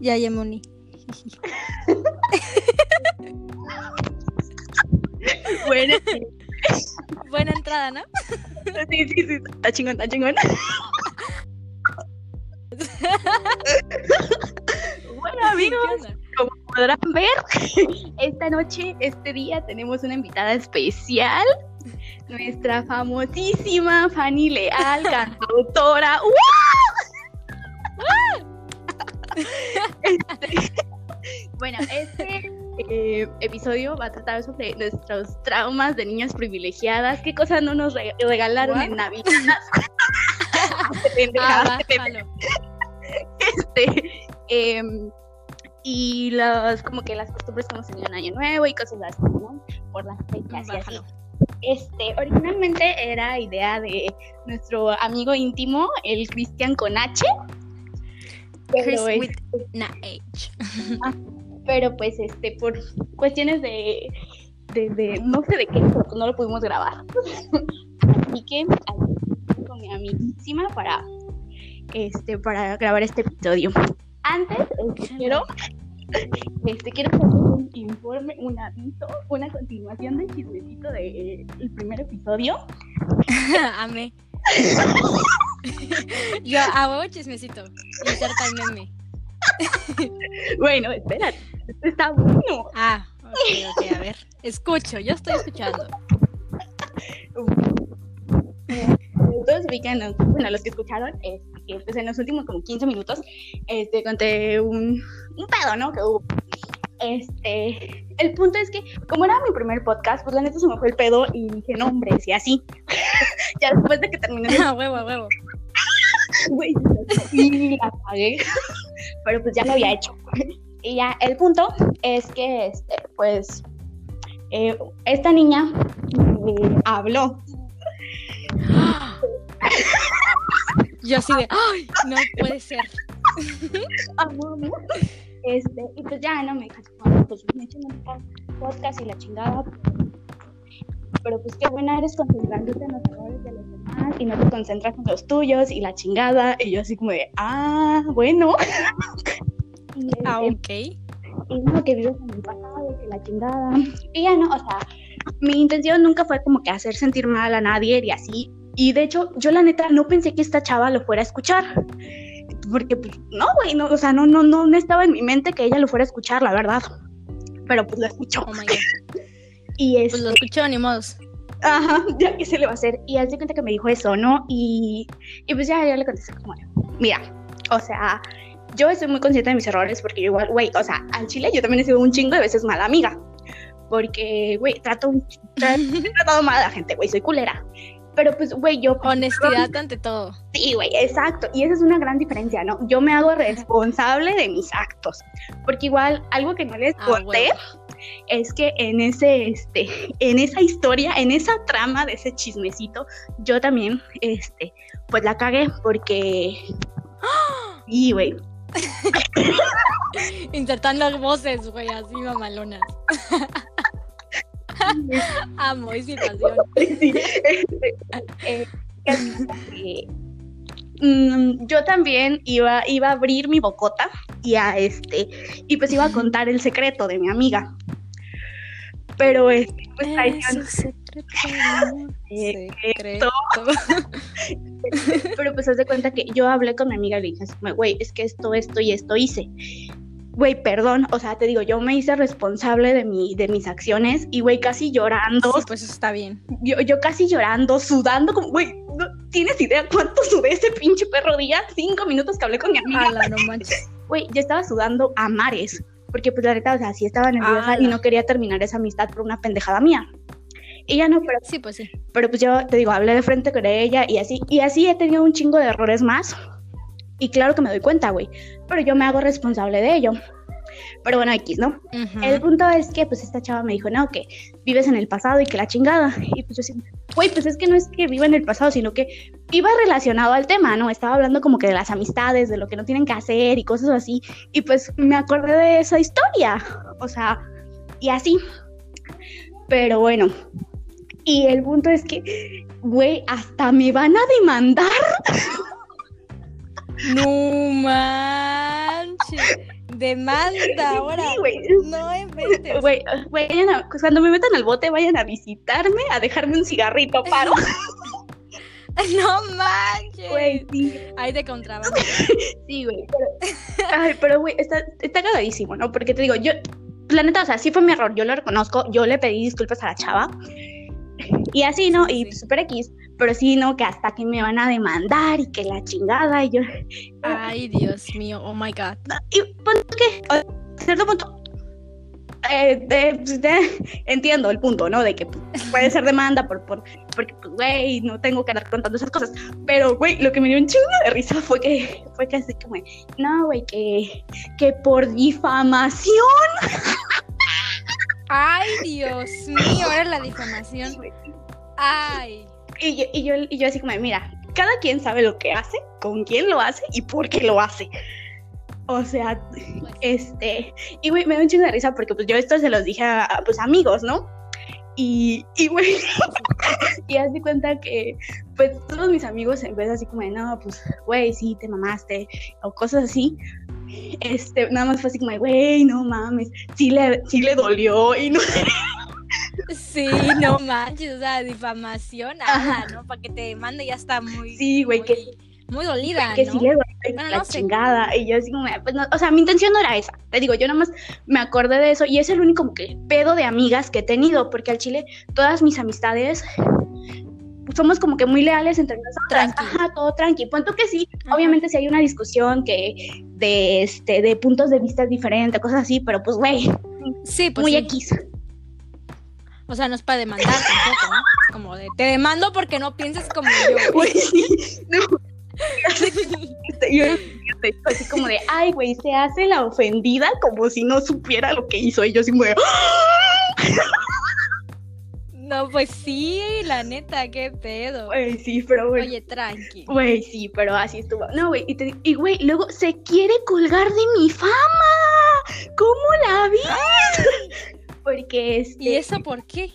Ya, ya, Moni. Bueno, Buena entrada, ¿no? sí, sí, sí, está chingón, está chingón. bueno, ¿Qué amigos, como podrán ver, esta noche, este día, tenemos una invitada especial. Nuestra famosísima Fanny Leal, cantautora. Este, episodio va a tratar sobre nuestros traumas de niñas privilegiadas. ¿Qué cosas no nos re- regalaron What? en Navidad? Ah, bájalo. este, em, y los, como que las costumbres como se en Año Nuevo y cosas así, ¿no? Por las fechas y así. Este, originalmente era idea de nuestro amigo íntimo, el Cristian con H. Chris Pero, es- with na H. pero pues este, por cuestiones de, de, de- no sé de qué, no lo pudimos grabar. Así que con mi amiguísima para este, para grabar este episodio. Antes, este, quiero, este, quiero hacer un informe, un aviso, una continuación del chismecito del primer episodio. Amé. Yo huevo chismecito. Inserta meme. Bueno, espera, está bueno. Ah, ok, ok, a ver. Escucho, yo estoy escuchando. Todos ubican, ¿no? bueno, los que escucharon, que pues en los últimos como 15 minutos, este, conté un, un pedo, ¿no? Que hubo. Este, el punto es que, como era mi primer podcast, pues la neta se me fue el pedo y dije nombres y así. ya después de que terminé, A huevo, huevo. Güey, y la cagué. Pero pues ya lo había hecho. Y ya, el punto es que, este, pues, eh, esta niña eh, habló Yo así de, ¡ay! No puede ser. amo. Este, y pues ya, no me dijo, "Bueno, pues me echen un po- podcast y la chingada. Pero pues qué buena eres concentrándote en los errores de los demás y no te concentras en los tuyos y la chingada. Y yo así como de, ah, bueno. y, este, Ah, ok. y no, que vives en el pasado, que la chingada. Y ya no, o sea, mi intención nunca fue como que hacer sentir mal a nadie y así. Y de hecho, yo la neta no pensé que esta chava lo fuera a escuchar. Porque, pues, no, güey, no, o sea, no, no, no, no estaba en mi mente que ella lo fuera a escuchar, la verdad. Pero pues lo escuchó. Oh my god. Y es, Pues lo escucho, ni modos. ajá, ya que se le va a hacer. Y haz de cuenta que me dijo eso, ¿no? Y, y pues ya, ya le contesté como, mira, o sea, yo estoy muy consciente de mis errores porque yo igual, güey, o sea, al chile yo también he sido un chingo de veces mala amiga. Porque, güey, trato, un- tra- he tratado mal a la gente, güey, soy culera. Pero pues, güey, yo... Honestidad ante todo. Sí, güey, exacto. Y esa es una gran diferencia, ¿no? Yo me hago responsable de mis actos. Porque igual, algo que no les Ah, conté bueno. Es que en ese, este, en esa historia, en esa trama de ese chismecito, yo también, este, pues la cagué porque... Sí, güey. Insertando voces, güey, así mamalonas. Amo esa situación. Sí, este, eh, eh, mm, yo también iba, iba a abrir mi bocota y a este y pues iba a contar el secreto de mi amiga. Pero este, pues, secreto secreto. pero pues haz de cuenta que yo hablé con mi amiga y le dije, güey, es que esto, esto y esto hice. Güey, perdón, o sea, te digo, yo me hice responsable de, mi, de mis acciones y, güey, casi llorando, Sí, pues está bien. yo, yo casi llorando, sudando, como, güey, ¿no tienes idea cuánto sudé ese pinche perro día? Cinco minutos que hablé con mi amiga. Ala, no manches. Güey, yo estaba sudando a mares, porque pues la neta, o sea, sí estaba nerviosa y Ala. no quería terminar esa amistad por una pendejada mía. Ella no, pero, Sí, pues sí. pero pues yo te digo, hablé de frente con ella y así, y así he tenido un chingo de errores más. Y claro que me doy cuenta, güey, pero yo me hago responsable de ello. Pero bueno, X, ¿no? El punto es que pues esta chava me dijo, no, que vives en el pasado y que la chingada. Y pues yo sí, güey, pues es que no es que viva en el pasado, sino que iba relacionado al tema, ¿no? Estaba hablando como que de las amistades, de lo que no tienen que hacer y cosas así. Y pues me acordé de esa historia. O sea, y así. Pero bueno. Y el punto es que, güey, hasta me van a demandar. No manches. Demanda ahora. Sí, güey. No inventes. Güey, vayan a- cuando me metan al bote, vayan a visitarme, a dejarme un cigarrito, paro. No manches. Güey, sí. Ahí de contrabando. Sí, güey, pero, ay, pero, güey, está, está cagadísimo, ¿no? Porque te digo, yo, la neta, o sea, sí fue mi error, yo lo reconozco, yo le pedí disculpas a la chava, y así, ¿no? Sí, Y sí. super X, pero sí, ¿no? Que hasta que me van a demandar y que la chingada, y yo, Ay, Dios mío. Oh my God. y punto que, a cierto punto, eh, pues, entiendo el punto, ¿no? De que pues, puede ser demanda por, por, porque, pues, güey, no tengo que andar contando esas cosas. Pero, güey, lo que me dio un chingo de risa fue que, fue que así como, no, güey, que, que por difamación. Ay, Dios mío. Ahora la difamación. Ay. Y yo, y yo, y yo así como, mira, cada quien sabe lo que hace, con quién lo hace y por qué lo hace. O sea, este, y güey, me da un chingo de risa porque pues yo esto se los dije a, a, pues amigos, ¿no? Y, y güey, y de cuenta que pues todos mis amigos en vez de así como de, no, pues, güey, sí, te mamaste, o cosas así, este, nada más fue así como de, güey, no mames, sí le, sí le dolió y no Sí, no manches. O sea, difamación. Ajá. Ah, ¿no? Para que te demande ya está muy. Sí, güey, que- Muy dolida. que ¿no? sí le dolió y Bueno, la no sé. chingada. Y yo así como, pues no, o sea, mi intención no era esa. Te digo, yo nada más me acordé de eso y es el único como que pedo de amigas que he tenido, porque al chile todas mis amistades somos como que muy leales entre nosotras. Tranqui. Ajá, todo tranqui. Punto que sí, Ajá. obviamente si hay una discusión que de este de puntos de vista diferentes, cosas así, pero pues güey, Sí, pues muy sí. O sea, no es para demandar tampoco, ¿no? Es como de, te demando porque no pienses como yo. Güey, sí. No. Yo yo así como de, ay, güey, se hace la ofendida como si no supiera lo que hizo. Y yo así como de, No, pues sí, la neta, qué pedo. güey, sí, pero güey. Oye, tranqui. Güey, sí, pero así estuvo. No, güey, y, te- y, güey, luego se quiere colgar de mi fama. ¿Cómo la vi? Porque este, ¿Y eso por qué?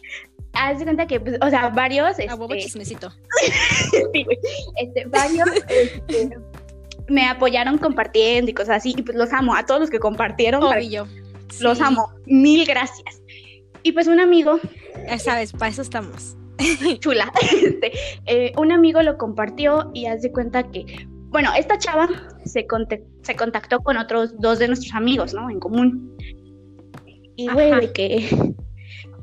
haz de cuenta que, pues, o sea, varios, A este, chismecito. sí, güey, este, varios, este, me apoyaron compartiendo y cosas así, y pues los amo, a todos los que compartieron, Obvio. los amo, mil gracias. Y pues un amigo, Ya sabes, para eso estamos. chula, este, eh, un amigo lo compartió y haz de cuenta que, bueno, esta chava se, conte- se contactó con otros dos de nuestros amigos, ¿no? En común. Y, güey, de que,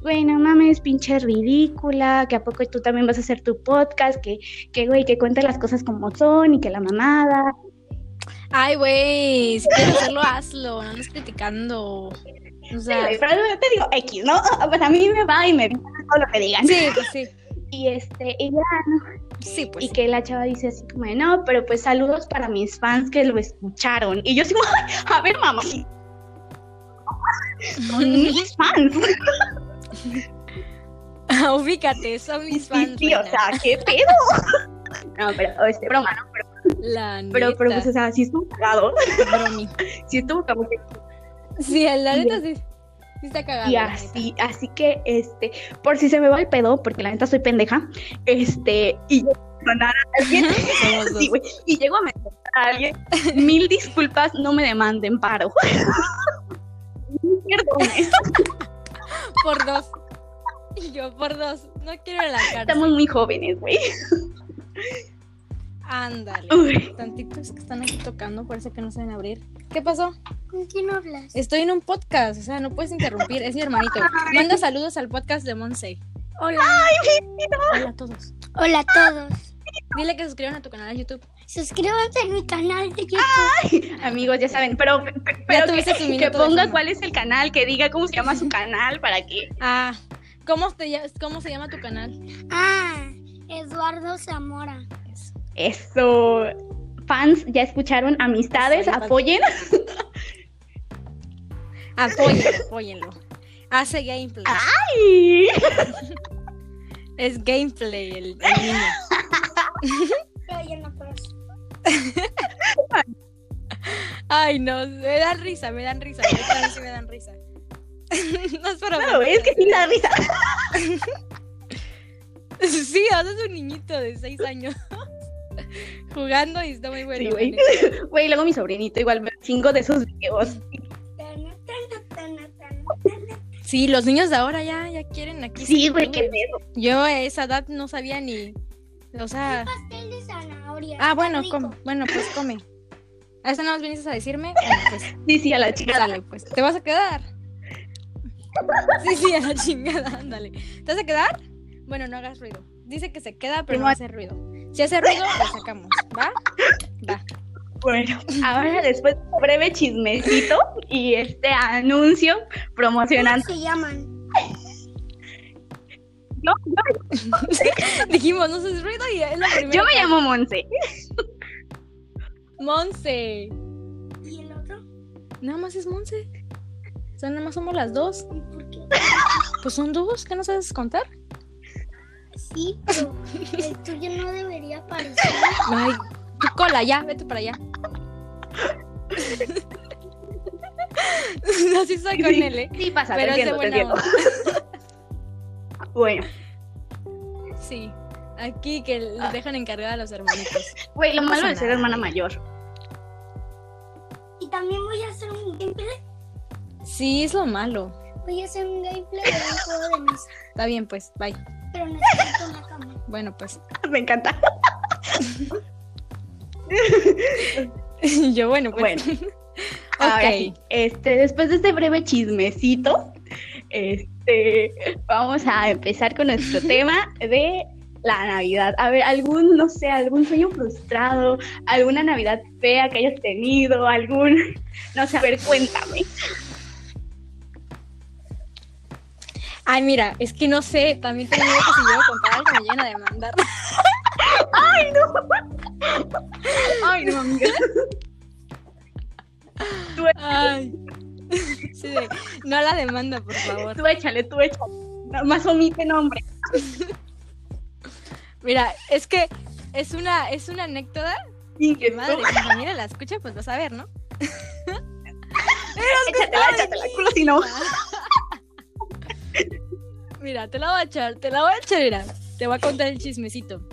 güey, no mames, pinche ridícula, que a poco tú también vas a hacer tu podcast, que, que güey, que cuente las cosas como son y que la mamada. Ay, güey, si quieres hacerlo, hazlo, no andes criticando. O Sí, sea, pero yo te digo X, ¿no? Pues a mí me va y me todo lo que digan. sí, pues sí. Y este, y ya, Sí, pues y sí. que la chava dice así como de, no, pero pues saludos para mis fans que lo escucharon. Y yo así como, "Ay, a ver, mamá, son mis fans. Ubícate, son mis fans. sí, o sea, qué pedo. No, pero, este, broma, ¿no? Pero, La pero, pero, pues, neta, o sea, sí estuvo cagado. bromi. Sí estuvo como que Sí, la neta sí. Sí está cagado. Y neta. así, así que, este, por si se me va el pedo, porque la neta soy pendeja, este, y yo a alguien, sí, y llego a mencionar a alguien, mil disculpas, no me demanden paro. Perdones, Por dos. Y yo por dos. No quiero la cara. estamos muy jóvenes, güey. Ándale. Uy, Tantitos que están aquí tocando, parece que no saben abrir. ¿Qué pasó? ¿Con quién hablas? Estoy en un podcast, o sea, no puedes interrumpir, es mi hermanito. Manda saludos al podcast de Monse. Hola. Hola a todos. Hola a todos. Dile que se suscriban a tu canal de YouTube. Suscríbanse a mi canal de YouTube. amigos, ya saben, pero, pe- pe- pero que, que ponga cuál es el canal, que diga cómo se llama su canal, para que... Ah, ¿cómo, te, ll- ¿cómo se llama tu canal? Ah, Eduardo Zamora. Eso. Eso, fans, ya escucharon, amistades, apoyen. Apóyenlo, apóyenlo. Hace gameplay. Ay. Es gameplay el, el niño. Ay, no, me dan risa, me dan risa. sí me dan risa. no es para No, es que sí da risa. Sí, haces un niñito de 6 años jugando y está muy bueno. Sí, güey. neta. Güey, luego mi sobrinito igual me chingo de esos videos. Sí, los niños de ahora ya, ya quieren aquí. Sí, güey, qué pedo. Yo a esa edad no sabía ni. O sea. Pastel de zanahoria. Ah, bueno, come. Bueno, pues come. ¿A esta nada más viniste a decirme? Bueno, pues Sí, sí, a la chica. Dale, pues. ¿Te vas a quedar? Sí, sí, a la chingada, ándale. ¿Te vas a quedar? Bueno, no hagas ruido. Dice que se queda, pero no hace ruido. Si hace ruido, lo sacamos. ¿Va? Va. Bueno, ahora después de un breve chismecito y este anuncio ¿Cómo promocionando. se llaman? Yo, yo- Dijimos, no haces ruido y es lo primero. yo me llamo Monse. Monse. ¿Y el otro? Nada más es Monse. O sea, nada más somos las dos. ¿Y por qué? Pues son dos, ¿qué no sabes contar? Sí, pero el tuyo no debería aparecer. Ay, tu cola, ya, vete para allá. Así soy con él, ¿eh? Sí, pasa, Pero te es de entiendo, te entiendo. Bueno, Sí. Aquí que les Ah. dejan encargada a los hermanitos. güey, lo No malo de ser hermana mayor. Y también voy a hacer un gameplay. Sí, es lo malo. Voy a hacer un gameplay de un juego de mesa. Está bien, pues, bye. Pero necesito una cámara. Bueno, pues. Me encanta. Yo, bueno, pues. Bueno, ok. este, después de este breve chismecito, este, vamos a empezar con nuestro tema de la Navidad. A ver, algún, no sé, algún sueño frustrado, alguna Navidad fea que hayas tenido, algún, no sé, a ver, cuéntame. Ay, mira, es que no sé, también tengo que si a contar algo me llegan a demandar. Ay, no, amiga. Tú, Ay. Sí, de, no la demanda, por favor. tú échale, tú échale. Más omite nombre. Mira, es que es una, es una anécdota Sí, que que madre, si mi familia la escucha, pues vas a ver, ¿no? Échatela, échatela, culo si no. Mira, te la voy a echar, te la voy a echar, mira. Te voy a contar el chismecito.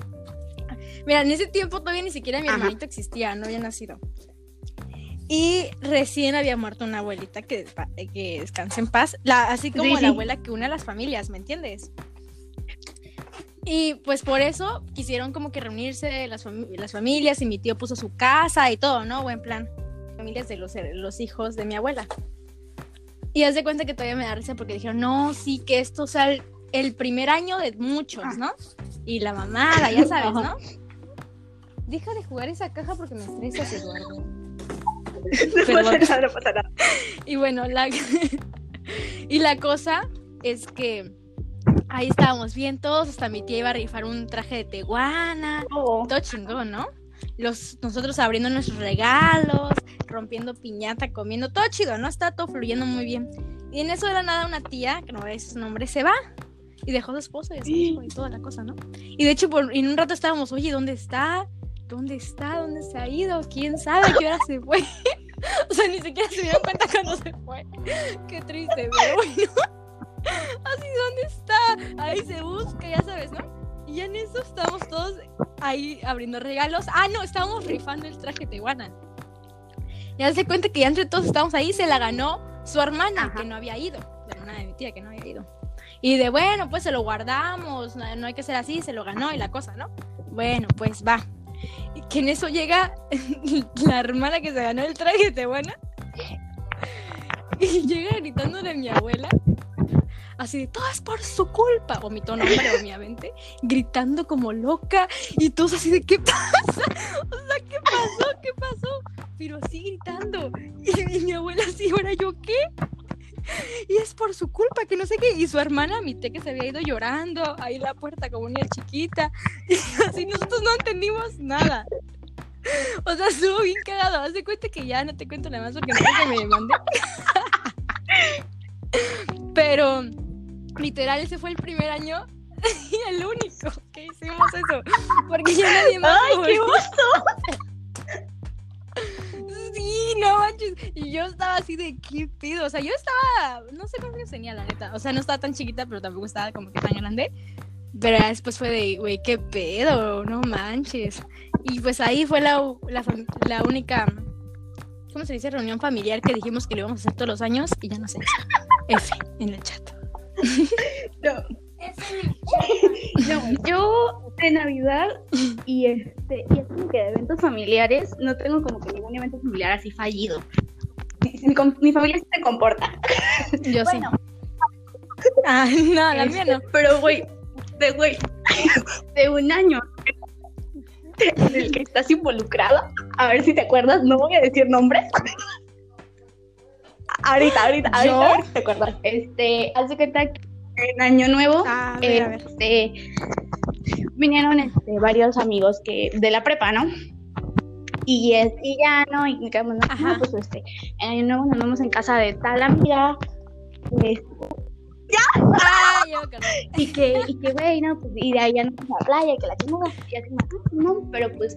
Mira, en ese tiempo todavía ni siquiera mi Ajá. hermanito existía, no había nacido. Y recién había muerto una abuelita que, que descanse en paz, la, así como Sí, sí. la abuela que une a las familias, ¿me entiendes? Y pues por eso quisieron como que reunirse las, las familias y mi tío puso su casa y todo, ¿no? Buen plan. Familias de los, los hijos de mi abuela. Y haz de cuenta que todavía me da risa porque dijeron, no, sí, que esto sea el, el primer año de muchos, ¿no? Y la mamada, ya sabes, ¿no? Deja de jugar esa caja porque me estresas, Eduardo. No Perdón. pasa nada, no pasa nada. Y bueno, la... y la cosa es que ahí estábamos bien todos, hasta mi tía iba a rifar un traje de teguana, Oh. todo chingón, ¿no? Los, nosotros abriendo nuestros regalos, rompiendo piñata, comiendo, todo chido, ¿no? Está todo fluyendo muy bien. Y en eso de la nada una tía, que no voy a decir su nombre, se va y dejó a su esposo y a su hijo y toda la cosa, ¿no? Y de hecho, por, en un rato estábamos, oye, ¿dónde está? ¿Dónde está? ¿Dónde se ha ido? ¿Quién sabe a qué hora se fue? o sea, ni siquiera se dieron cuenta cuando se fue. Qué triste, pero bueno. Así, ¿dónde está? Ahí se busca, ya sabes, ¿no? Y ya en eso estábamos todos ahí abriendo regalos. Ah, no, estábamos rifando el traje tehuana. Ya se cuenta que ya entre todos estábamos ahí, se la ganó su hermana, Ajá. que no había ido. La hermana de mi tía, que no había ido. Y de bueno, pues se lo guardamos, no, no hay que ser así, se lo ganó y la cosa, ¿no? Bueno, pues va. Que en eso llega la hermana que se ganó el traje de buena. Y llega gritándole a mi abuela. Así de, todo es por su culpa. Vomitó nombre, obviamente. Gritando como loca. Y todos así de, ¿qué pasa? O sea, ¿qué pasó? ¿Qué pasó? Pero así gritando. Y, y mi abuela así, ¿ahora yo qué? Y es por su culpa, que no sé qué. Y su hermana, mi que se había ido llorando ahí en la puerta como una chiquita. Y así nosotros no entendimos nada. O sea, estuvo bien cagado. Haz de cuenta que ya no te cuento nada más porque no que me mandé. Pero literal, ese fue el primer año y el único que hicimos eso. Porque ya nadie más. ¡Ay, qué oso! No manches. Y yo estaba así de qué pedo. O sea, yo estaba. No sé cuántos años tenía, la neta. O sea, no estaba tan chiquita, pero tampoco estaba como que tan grande. Pero después fue de, güey, qué pedo, no manches. Y pues ahí fue la, la, la única. ¿Cómo se dice? Reunión familiar que dijimos que lo íbamos a hacer todos los años y ya no sé. F en el chat. No, no, yo de Navidad y este y es como que de eventos familiares no tengo como que ningún evento familiar así fallido. Mi, mi com- mi familia sí se comporta. Yo Bueno, sí. Ah, no, la mía Este, no. Pero, güey, de güey, de un año en el que estás involucrada, a ver si te acuerdas, no voy a decir nombres. Ahorita, ahorita, ahorita, ¿Yo? ahorita te acuerdas. Este, cuenta que en Año Nuevo, Ah, a ver, a ver. este, vinieron este, varios amigos que de la prepa, ¿no? Y, es, y ya, ¿no? Y quedamos, no, Ajá. pues este, en Nuevo nos vamos en casa de tal amiga, Ah, ya acordé. y que, y que, güey, no, pues, y de ahí ya no a la playa, que la chingada, y así, no, no, pero pues,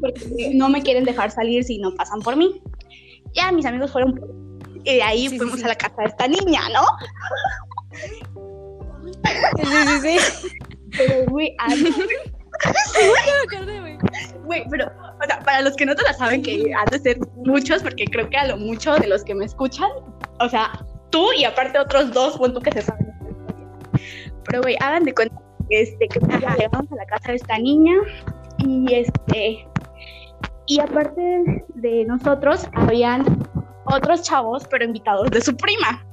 porque no me quieren dejar salir si no pasan por mí. Ya mis amigos fueron por y de ahí Sí, fuimos sí. a la casa de esta niña, ¿no? Sí, sí, sí. Pero, güey, Ya me acordé, güey. güey, pero, o sea, para los que no te la saben, que han de ser muchos, porque creo que a lo mucho de los que me escuchan, o sea, tú y aparte otros dos, pon tú que se saben. Pero, güey, hagan de cuenta este, que llegamos a la casa de esta niña y este, y aparte de nosotros, habían otros chavos, pero invitados de su prima.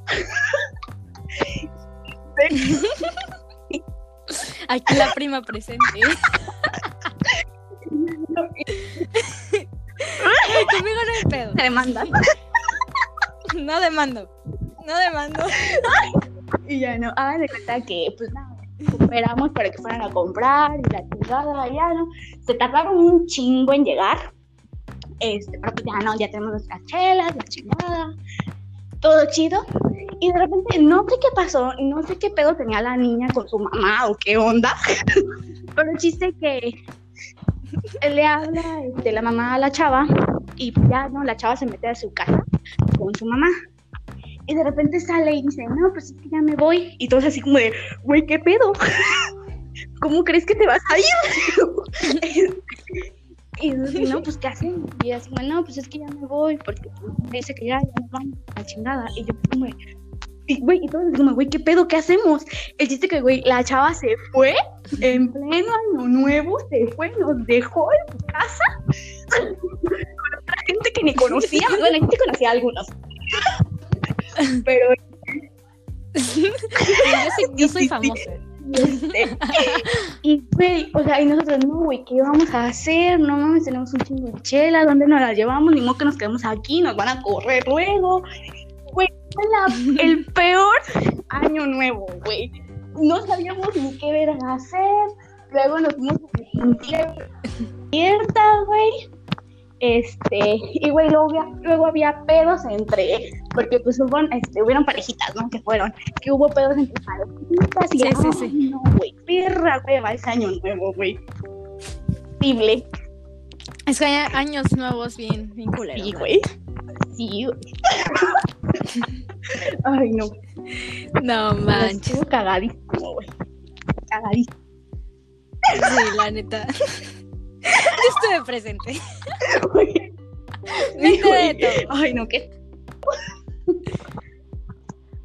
Aquí la prima presente. Ay, conmigo no hay pedo. Se demandan. No demando. No demando. Y ya no, hagan de cuenta que, pues nada, esperamos para que fueran a comprar y la chingada, ya no. Se tardaron un chingo en llegar. Este, pero pues ya no, ya tenemos nuestras chelas, la chingada, todo chido. Y de repente, no sé qué pasó, no sé qué pedo tenía la niña con su mamá o qué onda. Pero el chiste que le habla este, la mamá a la chava y pues ya no, la chava se mete a su casa con su mamá. Y de repente sale y dice, no, pues es que ya me voy. Y todos así como de, güey, ¿qué pedo? ¿Cómo crees que te vas a ir? y no, pues ¿qué hacen? Y así, no, pues es que ya me voy, porque dice que ya, ya nos vamos a chingada. Y yo como, de, y, güey, y todos como, güey, ¿qué pedo? ¿Qué hacemos? El chiste que, güey, la chava se fue en pleno año nuevo, se fue, nos dejó en su casa con otra gente que ni conocía. Bueno, yo sí conocía a algunos. Pero Yo, soy, yo soy famosa. Y, este, y, güey, o sea, y nosotros, no, güey, ¿qué vamos a hacer? No mames, tenemos un chingo de chela, ¿dónde nos las llevamos? Ni modo que nos quedemos aquí, nos van a correr luego. La- el peor año nuevo, güey. No sabíamos ni qué ver hacer. Luego nos fuimos a abierta, güey. Este, y güey, luego había, luego había pedos entre, porque pues hubo, este, hubieron parejitas, ¿no? Que fueron, que hubo pedos entre parejitas y Sí, sí, sí. no, güey, perra, güey, va ese año nuevo, güey. Horrible. Es que hay años nuevos bien, bien culeros. Sí, güey. Sí, güey. Ay, no. No manches. Estuvo cagadísimo, güey. Cagadísimo, Sí, la neta. Yo estuve presente. Sí, enteré de todo. Ay, no, qué.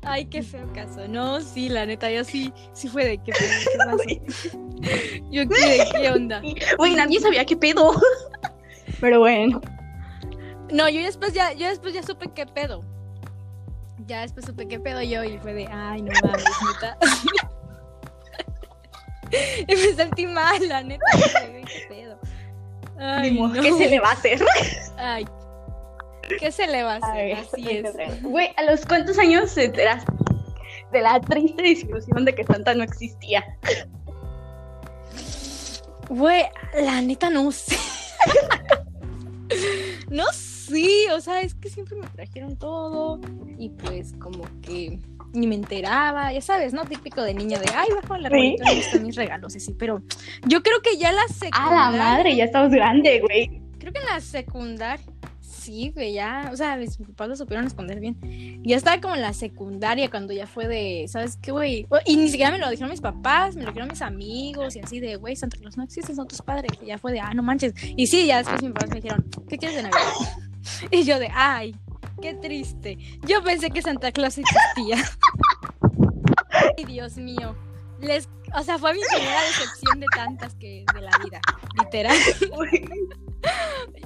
Ay, qué feo caso. No, sí, la neta, yo sí, sí fue de qué pedo, qué pasó. Yo qué, de qué onda. Güey, nadie sabía qué pedo. Pero bueno. No, yo después ya, yo después ya supe qué pedo. Ya después supe qué pedo yo y fue de, ay, no mames, neta. y me sentí mal, la neta. qué pedo. Ay, no. ¿Qué se le va a hacer? Ay, ¿qué se le va a hacer? Ay, Así es. Güey, ¿a los cuántos años te enteraste de la triste desilusión de que Santa no existía? Güey, la neta no sé. no sé, o sea, es que siempre me trajeron todo y pues como que ni me enteraba, ya sabes, ¿no? Típico de niño de, ay, bajo arbolito, y están mis regalos, y sí, pero yo creo que ya la A secundaria... la madre, ya estamos grande, güey. Creo que en la secundaria, sí, güey, ya, o sea, mis papás lo supieron esconder bien. Ya estaba como en la secundaria cuando ya fue de, ¿sabes qué, güey? Y ni siquiera me lo dijeron mis papás, me lo dijeron mis amigos y así de, güey, Santa Claus no existe, son tus padres. Y ya fue de, ah, no manches. Y sí, ya después mis papás me dijeron, ¿qué quieres de Navidad? Y yo de, ay, qué triste. Yo pensé que Santa Claus existía. Ay, Dios mío. Les, o sea, fue mi primera decepción de tantas que de la vida, literal.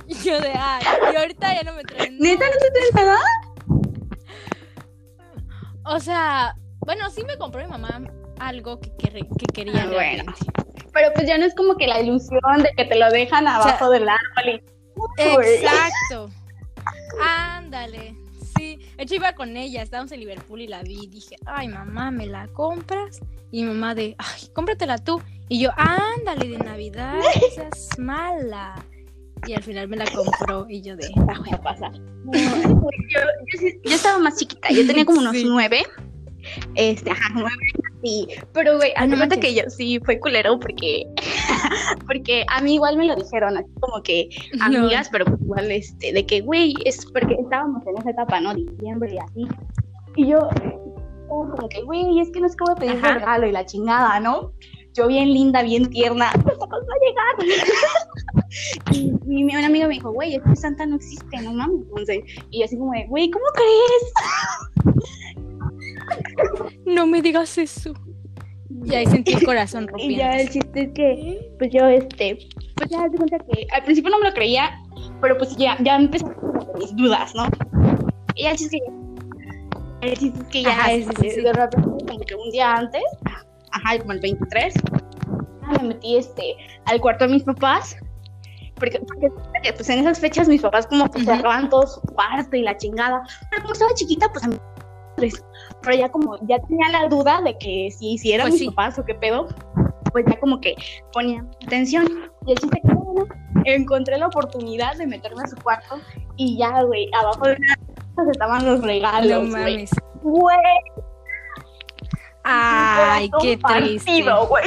Y yo de, ay, y ahorita ya no me traen. ¿Neta no te traes nada? O sea, bueno, sí me compró mi mamá algo que, querri- que quería. Ah, bueno. Pero pues ya no es como que la ilusión de que te lo dejan abajo del árbol y... Exacto. Ándale. Sí, de hecho iba con ella, estábamos en Liverpool y la vi y dije, ay mamá, ¿me la compras? Y mi mamá de, ay, cómpratela tú. Y yo, ándale, de Navidad, no seas mala. Y al final me la compró y yo de, Ah, voy a pasar. Yo, yo sí- yo estaba más chiquita, yo tenía como unos Sí. nueve. Este, ajá, nueve, sí. Pero, güey, acuérdate manches. que yo sí fue culero porque, porque a mí igual me lo dijeron, así como que No. amigas, pero pues igual, este, de que, güey, es porque estábamos en esa etapa, ¿no? Diciembre y así. Y yo, como que, güey, es que no es que voy a pedir Ajá. regalo y la chingada, ¿no? Yo bien linda, bien tierna, Santa Claus va a llegar. y, y mi una amiga me dijo, güey, es que Santa no existe, no mames. Entonces, y yo así como de, güey, ¿cómo crees? No me digas eso. Y ahí sentí el corazón Y ya el rompiendo. chiste es que, pues yo, este, pues ya te cuenta que al principio no me lo creía, pero pues ya, ya con mis dudas, ¿no? Y ya el chiste es que ya, el chiste es que ya, Ajá, sí, este, sí, sí. de repente, como que un día antes, ajá, como el 23, me metí, este, al cuarto de mis papás, porque, porque, pues en esas fechas mis papás como que Ujú. cerraban todo su cuarto y la chingada, pero como estaba chiquita, pues a mí pero ya como ya tenía la duda de que si, si eran Pues mis sí. papás o qué pedo, pues ya como que ponía atención. Y el chiste que bueno, encontré la oportunidad de meterme a su cuarto y ya, güey, abajo de una estaban los No regalos, güey. mames. Güey, Ay, qué triste. partido, güey.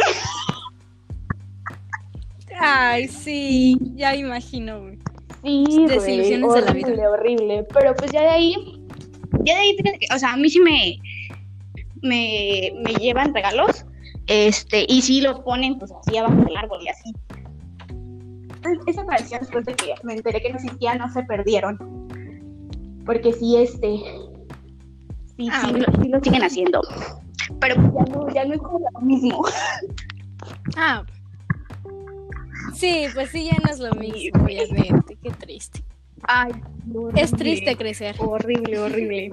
Ay, sí, ya imagino, güey. Sí, Desilusiones de la vida. horrible, horrible. Pero pues ya de ahí, ya de ahí, fíjate que, o sea, a mí sí me, me, me llevan regalos, este, y sí lo ponen pues así abajo del árbol y así. Tradición después de que me enteré que no existía, no se perdieron. Porque sí, este, sí, Ah, sí, lo, sí lo siguen haciendo. Pero pues ya no, ya no es como lo mismo. Ah. Sí, pues sí, ya no es lo mismo, obviamente. Qué triste. Ay, Es triste crecer. Horrible, horrible.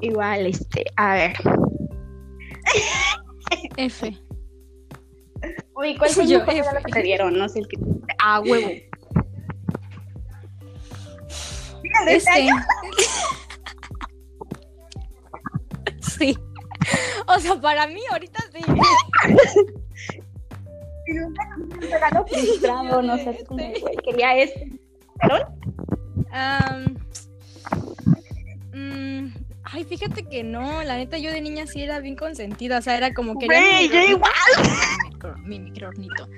Igual, este, a ver. F. Oye, ¿cuál fue el Yo, F. que te dieron? No sé, el que Ah, huevo. Este. sí. O sea, para mí ahorita sí. Un regalo frustrado, no sé, como, güey, quería este. ¿Pero? Mm, ay, fíjate que no, la neta yo de niña sí era bien consentida, o sea, era como que Güey, yo igual. mi microornito.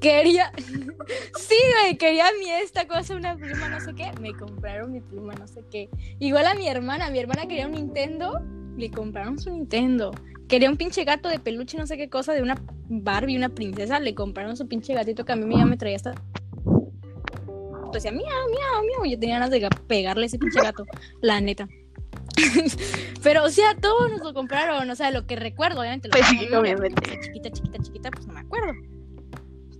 Quería, sí, güey, quería mi esta cosa, una pluma, no sé qué, me compraron mi pluma, no sé qué. Igual a mi hermana, mi hermana quería un Nintendo, le compraron su Nintendo. Quería un pinche gato de peluche, no sé qué cosa, de una Barbie, una princesa, le compraron su pinche gatito que a mí ya me traía hasta... Decía, miau, miau, miau, yo tenía ganas de ga- pegarle a ese pinche gato, la neta. Pero, o sea, todos nos lo compraron, o sea, lo que recuerdo, obviamente. Pues sí, obviamente. Chiquita, chiquita, chiquita, pues no me acuerdo.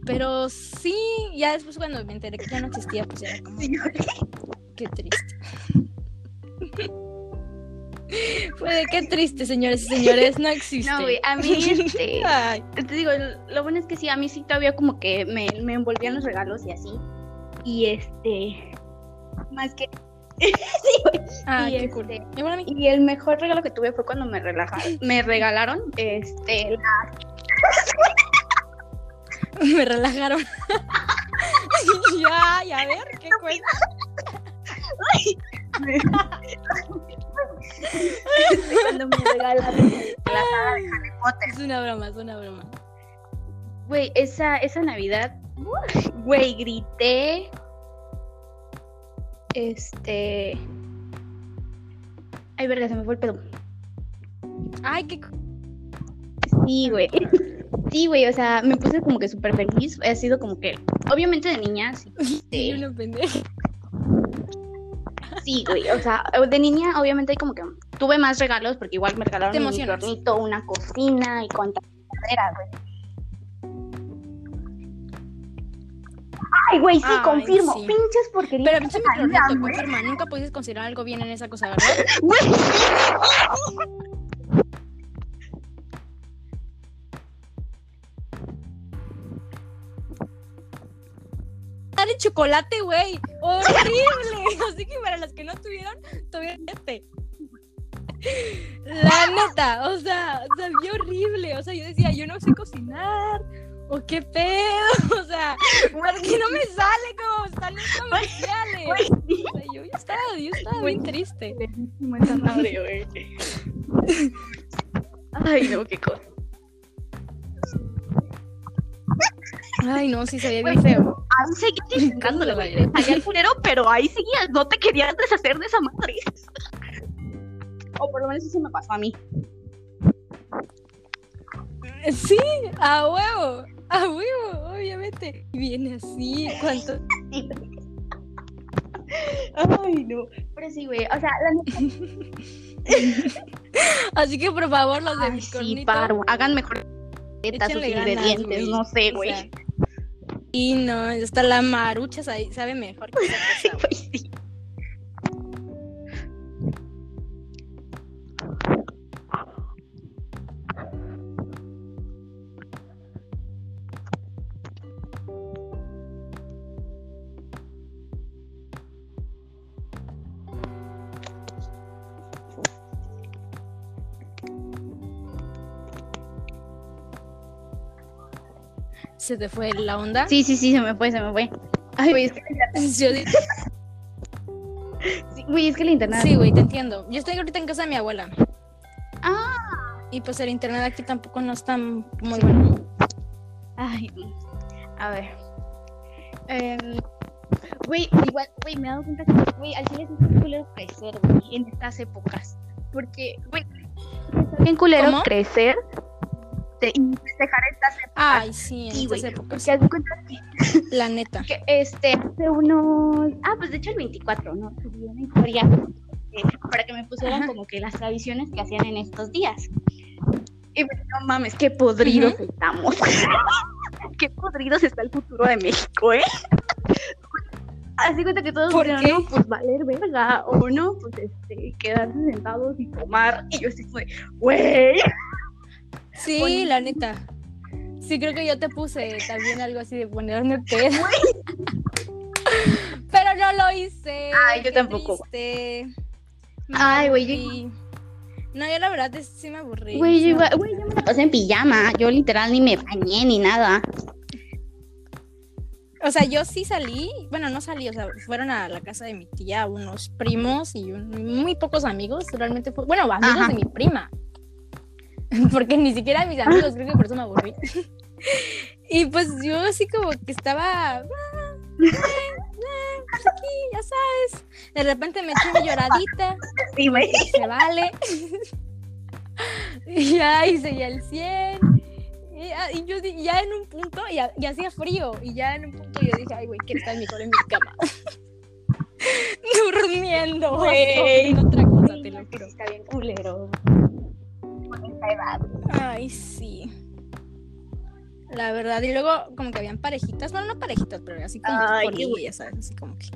Pero sí, ya después cuando me enteré que ya no existía, pues era como, qué triste. Fue de qué triste, señores y señores, no existe. No, güey, a mí, este, te digo, lo bueno es que sí, a mí sí todavía como que me, me envolvían los regalos y así. Y este, más que... sí, ay, y, qué este, y el mejor regalo que tuve fue cuando me relajaron, me regalaron, este, la- Me relajaron. ya, ya, a ver, ¿qué cuenta? cuando me regalaron la Harry Potter. Es una broma, es una broma. Güey, esa, esa Navidad, güey, grité. Este. Ay, verga, se me fue el pedo. Ay, qué. Sí, güey. Sí, güey, o sea, me puse como que súper feliz. Ha sido como que, obviamente de niña, sí, sí, una pendeja. sí, güey. O sea, de niña, obviamente, hay como que tuve más regalos porque igual me regalaron un microornito, una cocina y cuantas cosas, güey. Ay, güey, sí, Ay, confirmo. sí. Pinches porquerías. Pero pinche güey. confirma, nunca pudiste considerar algo bien en esa cosa, ¿verdad? De chocolate, güey. Horrible. Así que para los que no tuvieron, tuvieron este. La neta, o sea, sabía horrible. O sea, yo decía, yo no sé cocinar. O qué pedo. O sea, ¿por qué no me sale como están los comerciales? O sea, yo ya estaba, yo estaba bien triste. Madre, güey. Ay, no, qué cosa. Ay, no, sí, sabía bien feo. Ahí seguías güey. Salía el culero, pero ahí seguías. No te querías deshacer de esa madre. O por lo menos eso me pasó a mí. Sí, a huevo, a huevo, obviamente. Y Viene así, ¿cuánto? Ay, no. Pero sí, güey. O sea, la. Así que por favor, los de Ay, sí, paro. Hagan mejor sus ganas, ingredientes, güey. no sé, O güey. sea, Y no, hasta la marucha sabe, sabe mejor que esa cosa, sí. Se te fue la onda. Sí, sí, sí, se me fue, se me fue. Ay, güey, es que, sí, güey, es que el internet. Sí, güey, te entiendo. Yo estoy ahorita en casa de mi abuela. Ah, Y pues el internet aquí tampoco no está muy bueno. ay, a ver. Em, Güey, igual, güey, me he dado cuenta que, güey, al chile es un culero crecer, güey, en estas épocas. Porque, güey, es bien culero ¿Cómo? crecer de- y festejar estas épocas. Ay, sí, Sí, estas güey, épocas. Porque haz de cuenta que La neta. que este hace unos ah pues de hecho el 24 no subí una historia eh, para que me pusieran Ajá. como que las tradiciones que hacían en estos días y pues, no mames qué podridos estamos qué podridos está el futuro de México eh así cuenta que todos ¿Por dijeron no pues valer verga o no pues este quedarse sentados y tomar y yo así fue güey Sí, la neta. Sí, creo que yo te puse también algo así de ponerme pedo. Pero no lo hice. Ay, yo tampoco. Ay, güey, yo-. No, yo la verdad es- sí me aburrí. Güey, yo, me iba- aburrí. güey, yo me la pasé en pijama. Yo literal ni me bañé ni nada. O sea, yo sí salí, bueno, no salí, o sea, fueron a la casa de mi tía unos primos y un- muy pocos amigos, realmente fue, bueno, amigos Ajá. de mi prima. Porque ni siquiera mis amigos, creo que por eso me aburrí. y pues yo así como que estaba, ah, eh, eh, pues aquí, ya sabes. De repente me eché mi lloradita, Sí, güey. se vale. y ya hice ya el 100. Y, y yo ya en un punto, ya, ya hacía frío. Y ya en un punto yo dije, ay, güey, quiero estar mejor en mi cama. Durmiendo. Güey. otra cosa, te lo juro. Está bien culero. Con esta edad. Ay, sí. La verdad. Y luego, como que habían parejitas. Bueno, no parejitas, pero así como Ay, con qué niños, ya sabes, así como que.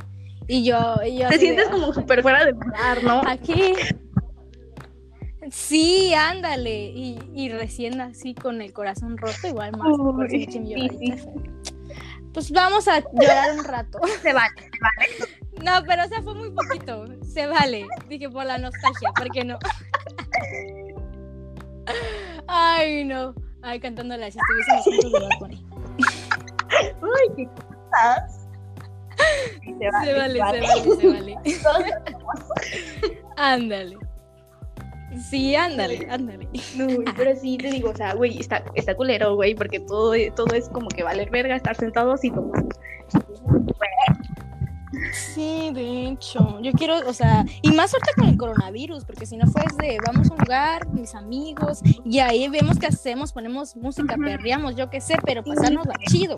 Y yo, y yo Te de, sientes como súper fuera de lugar, ¿no? Aquí. Sí, ándale. Y, y recién así con el corazón roto, igual más. por Uy, sí, lloradita. Pues vamos a llorar un rato. Se vale, se vale. No, pero o sea, fue muy poquito. Se vale. Dije por la nostalgia, ¿por qué no? Ay, no. Ay, cantándola si estuviésemos juntos de Bad. Uy, qué cosas. Se vale, Se vale, se vale, se vale. Todos- Ándale. Sí, ándale, ándale. No, pero sí te digo, o sea, güey, está, está culero, güey, porque todo, todo es como que valer verga, estar sentados y tomando. Sí, de hecho, yo quiero, o sea, y más ahorita con el coronavirus, porque si no fue de vamos a un lugar, mis amigos, y ahí vemos qué hacemos, ponemos música, perreamos, yo qué sé, pero pasarnos la chido.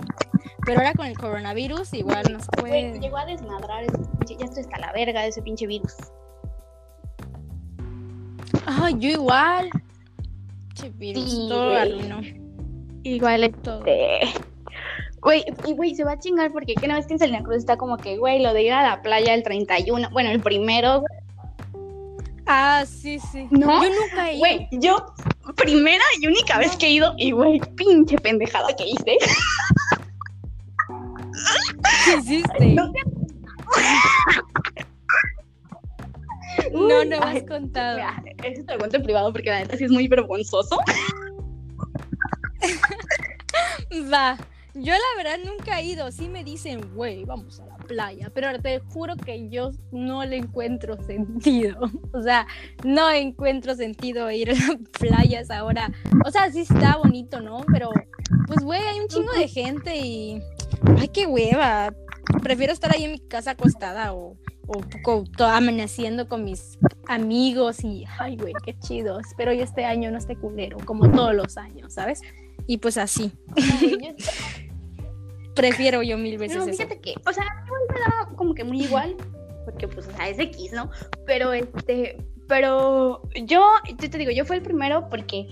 Pero ahora con el coronavirus igual no se Güey, puede. llegó a desmadrar ese pinche, ya estoy hasta la verga de ese pinche virus. Ay, yo igual. Che, virus, Sí, todo Igual todo. Güey, y güey, se va a chingar porque que una vez que en Salina Cruz está como que, güey, lo de ir a la playa el 31, bueno, el primero, Ah, sí, sí. ¿No? Yo nunca he ido. güey, yo, primera y única vez que he ido, y güey, pinche pendejada que hice. ¿Qué hiciste? No te- No, no me has Ay, contado. Mira, eso te lo cuento en privado porque la neta sí es muy vergonzoso. Va. Yo la verdad nunca he ido. Sí me dicen, güey, vamos a la playa. Pero te juro que yo no le encuentro sentido. O sea, no encuentro sentido ir a las playas ahora. O sea, sí está bonito, ¿no? Pero, pues, güey, hay un chingo de gente y. Ay, qué hueva. Prefiero estar ahí en mi casa acostada o, o, to- amaneciendo con mis amigos y. Ay, güey, qué chido. Espero y este año no esté culero, como todos los años, ¿sabes? Y pues así. Prefiero yo mil veces No, eso. fíjate que, o sea, a mí igual me da como que muy igual, porque pues, o sea, es X, ¿no? Pero este, pero yo, yo te digo, yo fui el primero porque,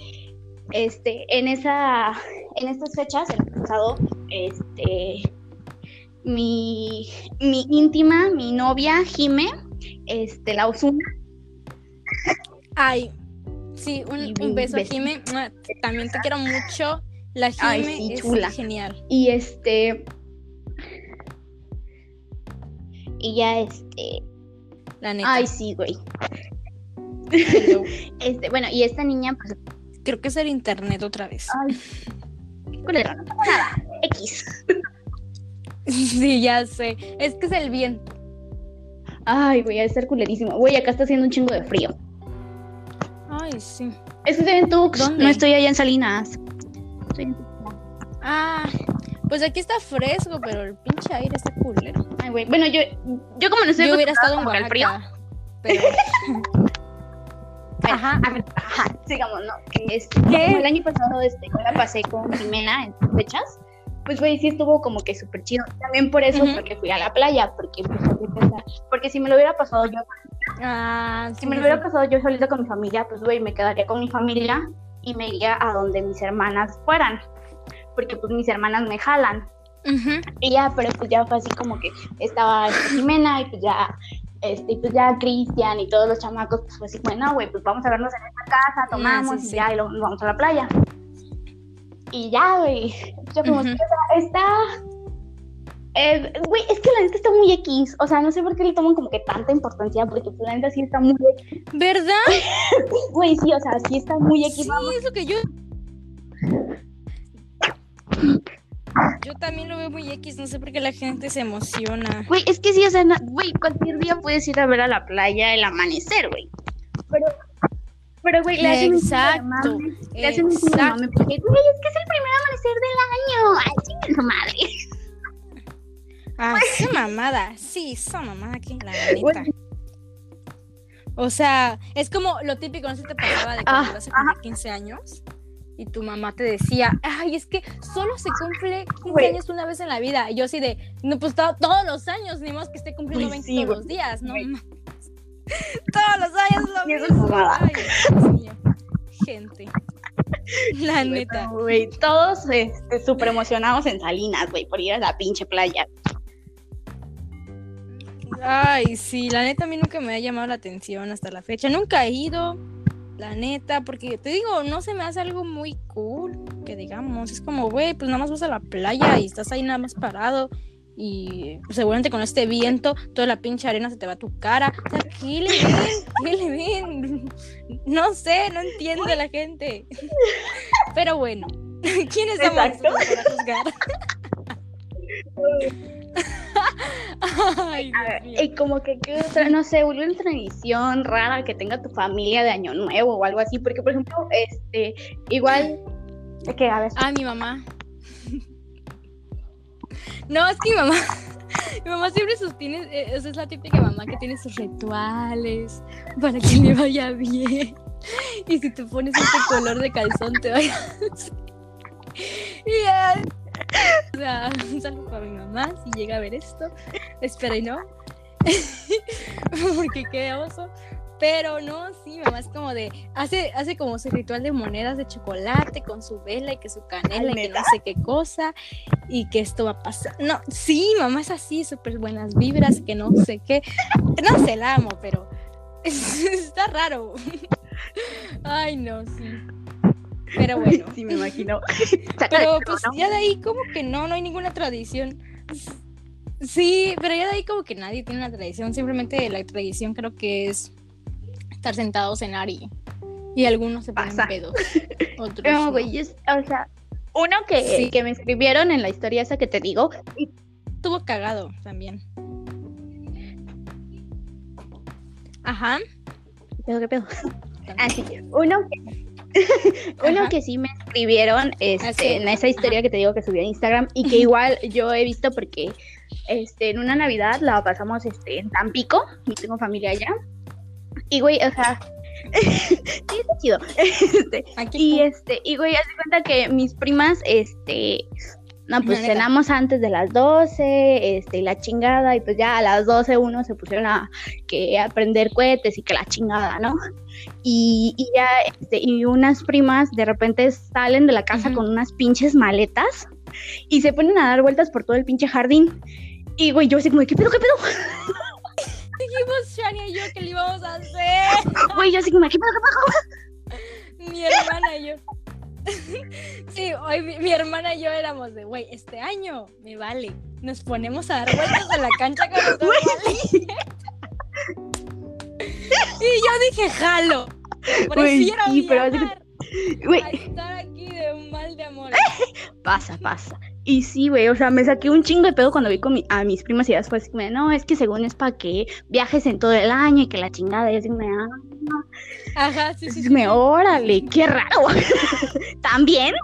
este, en esa, en estas fechas, el pasado, este, mi, mi íntima, mi novia, Jime, este, la Osuna, Ay, sí, un, beso, beso. Jime. También te quiero mucho. La Jime Ay, sí, es chula. genial. y este, y ya, este, La neta. ay, sí, güey, este, bueno, y esta niña, pues, creo que es el internet otra vez. Ay, culero, no pasa nada. X. Sí, ya sé. Es que es el viento. Ay, voy a estar culerísimo. Güey, acá está haciendo un chingo de frío. Ay, sí. Es que estoy en Tux, ¿Dónde? no estoy allá en Salinas. Ah, pues aquí está fresco, pero el pinche aire está culero. Ay, güey. Bueno, yo, yo como no estoy Yo hubiera estado en al frío. Oaxaca. Pero. Ajá, a ver, ajá, sigamos, ¿no? Que este, como el año pasado este, yo la pasé con Jimena en sus fechas. Pues, güey, sí estuvo como que súper chido. También por eso, Ujú. porque fui a la playa, porque, pues, porque si me lo hubiera pasado yo, Ah, si me lo hubiera pasado yo solita con mi familia, pues, güey, me quedaría con mi familia y me iría a donde mis hermanas fueran. Porque, pues, mis hermanas me jalan. sí. Ujú. Y ya, pero pues ya fue así como que estaba Jimena y pues ya, este, pues ya Cristian y todos los chamacos, pues fue así, bueno, güey, pues vamos a vernos en esta casa, tomamos Ah, sí, y sí. ya, y luego nos vamos a la playa. y ya, güey. Ya fuimos. O sea, está. Eh, Güey, es que la neta está muy X. O sea, no sé por qué le toman como que tanta importancia, porque pues, la neta sí está muy X. ¿Verdad? Güey, sí, o sea, sí está muy X. Sí, es lo que yo. Yo también lo veo muy X, no sé por qué la gente se emociona. Güey, es que sí, o sea, güey, cualquier día puedes ir a ver a la playa el amanecer, güey. Pero, pero, güey, le hacen un chingo de Exacto, mame, Le hacen un exacto. mame porque, güey, es que es el primer amanecer del año. Ay, chinga su madre. Ah, esa mamada. Sí, esa mamada aquí, la neta. O sea, es como lo típico, no sé si te pasaba de Ah, cuando vas a cumplir 15 años y tu mamá te decía, ay, es que solo se cumple 15 Güey. años una vez en la vida. Y yo así de, no, pues to- todos los años, ni más que esté cumpliendo Güey, 20 sí, todos los días, ¿no? Todos los años lo mismo. Ay, Dios mío. Gente. La neta. Güey, todos este, súper emocionados en Salinas, güey, por ir a la pinche playa. Ay, sí, la neta a mí nunca me ha llamado la atención hasta la fecha. Nunca he ido, la neta, porque te digo, no se me hace algo muy cool, que digamos. Es como, güey, pues nada más vas a la playa y estás ahí nada más parado. Y pues, seguramente con este viento, toda la pinche arena se te va a tu cara. O sea, ¿qué le ven? ¿Qué le ven? No sé, no entiendo a la gente. Pero bueno, ¿quiénes somos para juzgar? Ay, ver, y como que, ¿qué otra? no sé, una tradición rara que tenga tu familia de Año Nuevo o algo así. Porque, por ejemplo, este, igual, que a ver, Ah, mi mamá. No, es que mi mamá, mi mamá siempre sostiene, eh, o sea, es la típica mamá que tiene sus rituales para que le vaya bien. Y si te pones este color de calzón te vaya. Y. O sea, un saludo para mi mamá si llega a ver esto. Espero y no. Porque qué oso. Pero no, sí, mi mamá es como de. Hace, hace como su ritual de monedas de chocolate con su vela y que su canela y que no sé qué cosa. Y que esto va a pasar. No, sí, mamá es así, súper buenas vibras, que no sé qué. No sé, la amo, pero. Está raro. Ay, no, sí. Pero bueno. sí me imagino. Pero pues ya de ahí como que no, no hay ninguna tradición. Sí, pero ya de ahí como que nadie tiene una tradición. Simplemente la tradición creo que es estar sentados en Ari. Y algunos se ponen Pasa. pedos. Otros No, güey, o sea, uno que, Sí. que me escribieron en la historia esa que te digo, Estuvo cagado también. Ajá. ¿Pedo, qué pedo? Ah, sí. Uno que, uno Ajá. que sí me escribieron este, Ah, en esa historia que te digo que subí a Instagram y que igual yo he visto porque este, en una Navidad la pasamos este, en Tampico y tengo familia allá. Y güey, o sea, sí, está chido. Este, y este, y güey, haz de cuenta que mis primas, este, no, pues neta. cenamos antes de las 12, este, y la chingada, y pues ya a las 12 uno se pusieron a, que, a prender cohetes y que la chingada, ¿no? Y, y ya, este, y unas primas de repente salen de la casa con unas pinches maletas y se ponen a dar vueltas por todo el pinche jardín. Y güey, yo así como, ¿qué pedo, qué pedo? dijimos Shania y yo que le íbamos a hacer. Güey, yo así como, ¿qué pedo, qué pedo? Mi hermana y yo. Sí, hoy mi, mi hermana y yo éramos de, güey, este año me vale. Nos ponemos a dar vueltas en la cancha con maletas. Y yo dije, jalo. Prefiero sí, pero haz de viajar Güey, a estar aquí de un mal de amor. pasa, pasa. Y sí, güey, o sea, me saqué un chingo de pedo cuando vi con mi- a mis primas y después así como, de, no, es que según es para que viajes en todo el año y que la chingada, y así de, ah, Ajá, sí, sí. así sí. órale, qué raro. ¿También?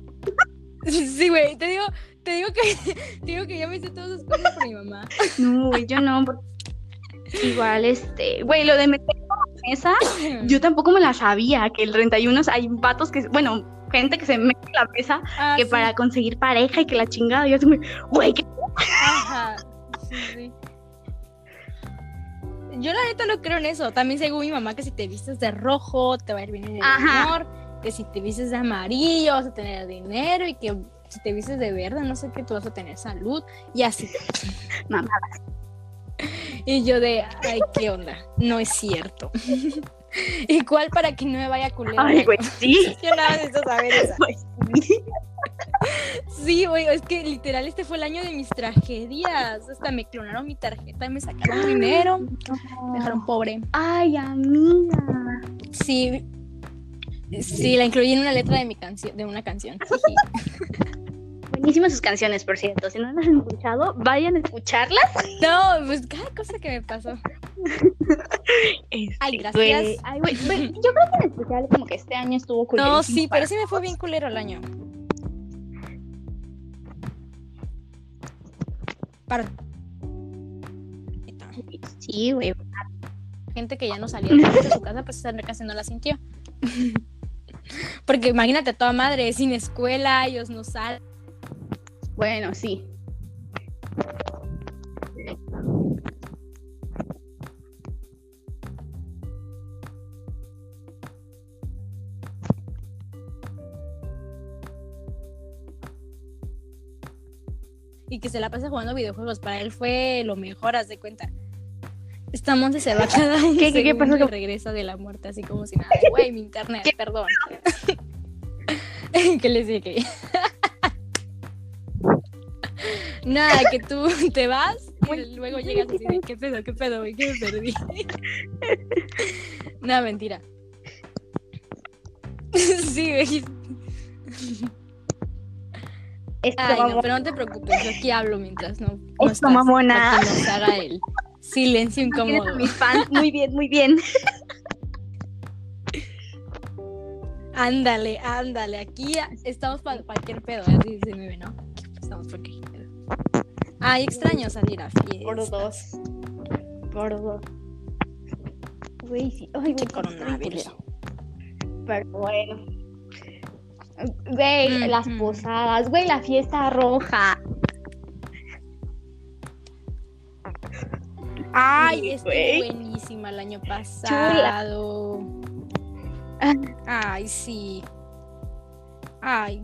Sí, güey, te digo, te digo que, te digo que yo me hice todas esas cosas por mi mamá. No, güey, yo no. Igual, este, güey, lo de meter la mesa, yo tampoco me la sabía, que el 31 hay vatos que, bueno, gente que se mete en la mesa Ah, que sí. para conseguir pareja y que la chingada, yo así como, güey, ¿qué Ajá, sí, sí. Yo la neta no creo en eso. También según mi mamá que si te vistes de rojo te va a ir bien en el Ajá. amor, que si te vistes de amarillo vas a tener dinero y que si te vistes de verde no sé qué tú vas a tener salud y así. mamá? Y yo de, ay, ¿qué onda? No es cierto. ¿Y cuál para que no me vaya a culear? Ay, güey, sí. Yo nada necesito saber sí. Sí, güey, es que literal este fue el año de mis tragedias. Hasta me clonaron mi tarjeta, me sacaron dinero, me dejaron pobre. Ay, amiga. Sí, sí, la incluí en una letra de mi canción, de una canción. jiji. Buenísimas sus canciones, por cierto. Si no las han escuchado, vayan a escucharlas. No, pues cada cosa que me pasó. Ay, gracias. Güey, ay, güey, güey, Yo creo que en especial como que este año estuvo cool. No, sí, pero sí me fue bien culero el año. Para Sí, güey. gente que ya no salía de su casa, pues esa casi no la sintió. Porque imagínate toda madre, sin escuela, ellos no salen. Bueno, sí. y que se la pasa jugando videojuegos. Para él fue lo mejor, haz de cuenta. Esta monte se va cada un ¿Qué- qué- qué pasó? y regresa de la muerte, así como si nada. Güey, mi internet, perdón. ¿Qué les dije? Nada, que tú te vas y luego llegas así de, ¿qué pedo, qué pedo, güey? ¿Qué me perdí? Nada, mentira. Sí, güey. Ay, no, pero no te preocupes, yo aquí hablo mientras no, no Esto, mamona. para que nos haga el silencio a incómodo. mis fans. Muy bien, muy bien. Ándale, ándale, aquí estamos para cualquier pedo, así se me ve, ¿no? Estamos pedo. Ay, extraño salir a Por fiestas. dos. Por dos. Güey, sí. Ay, güey, coronavirus. Pero bueno. Güey, las posadas, güey, la fiesta roja. Ay, estuvo buenísima el año pasado. Ay, sí. Ay,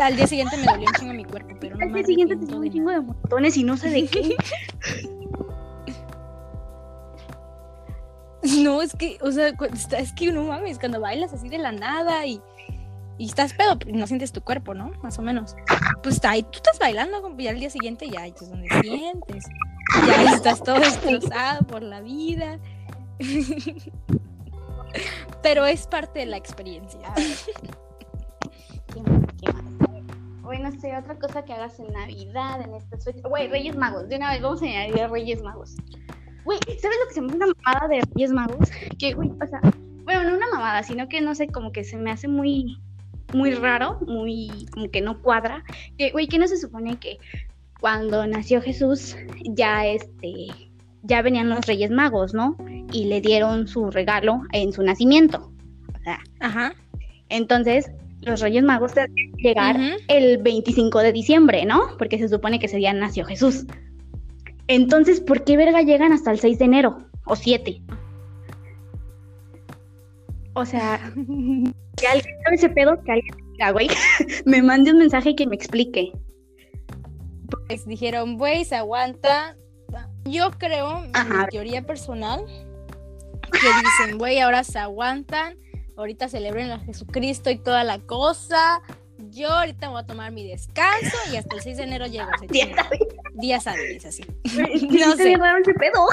al día siguiente me dolió un chingo mi cuerpo, pero no Al día siguiente te un chingo de montones y no sé de qué. No, es que, o sea, es que no mames, cuando bailas así de la nada y, y estás pedo, pero no sientes tu cuerpo, ¿no? Más o menos. Pues está ahí, tú estás bailando y al día siguiente ya es donde sientes. Ya estás todo destrozado por la vida. Pero es parte de la experiencia. ¿Qué más? ¿Qué sé, otra cosa que hagas en Navidad, en estas fechas. Güey, Reyes Magos. De una vez vamos a añadir a Reyes Magos. Güey, ¿sabes lo que se me hace una mamada de Reyes Magos? Que, güey, o sea, bueno, no una mamada, sino que no sé, como que se me hace muy, muy raro, muy, como que no cuadra. Que, güey, que no se supone que cuando nació Jesús, ya este, ya venían los Reyes Magos, ¿no? Y le dieron su regalo en su nacimiento. O sea, Ajá. entonces, los Reyes Magos tendrían que llegar el 25 de diciembre, ¿no? Porque se supone que ese día nació Jesús. Entonces, ¿por qué verga llegan hasta el 6 de enero? O 7. O sea, que alguien sabe ese pedo, que alguien me diga, güey, me mande un mensaje y que me explique. Pues dijeron, güey, se aguanta. Yo creo, en Ajá. mi teoría personal, que dicen, güey, ahora se aguantan, ahorita celebren a Jesucristo y toda la cosa. Yo ahorita voy a tomar mi descanso y hasta el 6 de enero llego. Días hábiles, así. güey, No sé. ese pedo.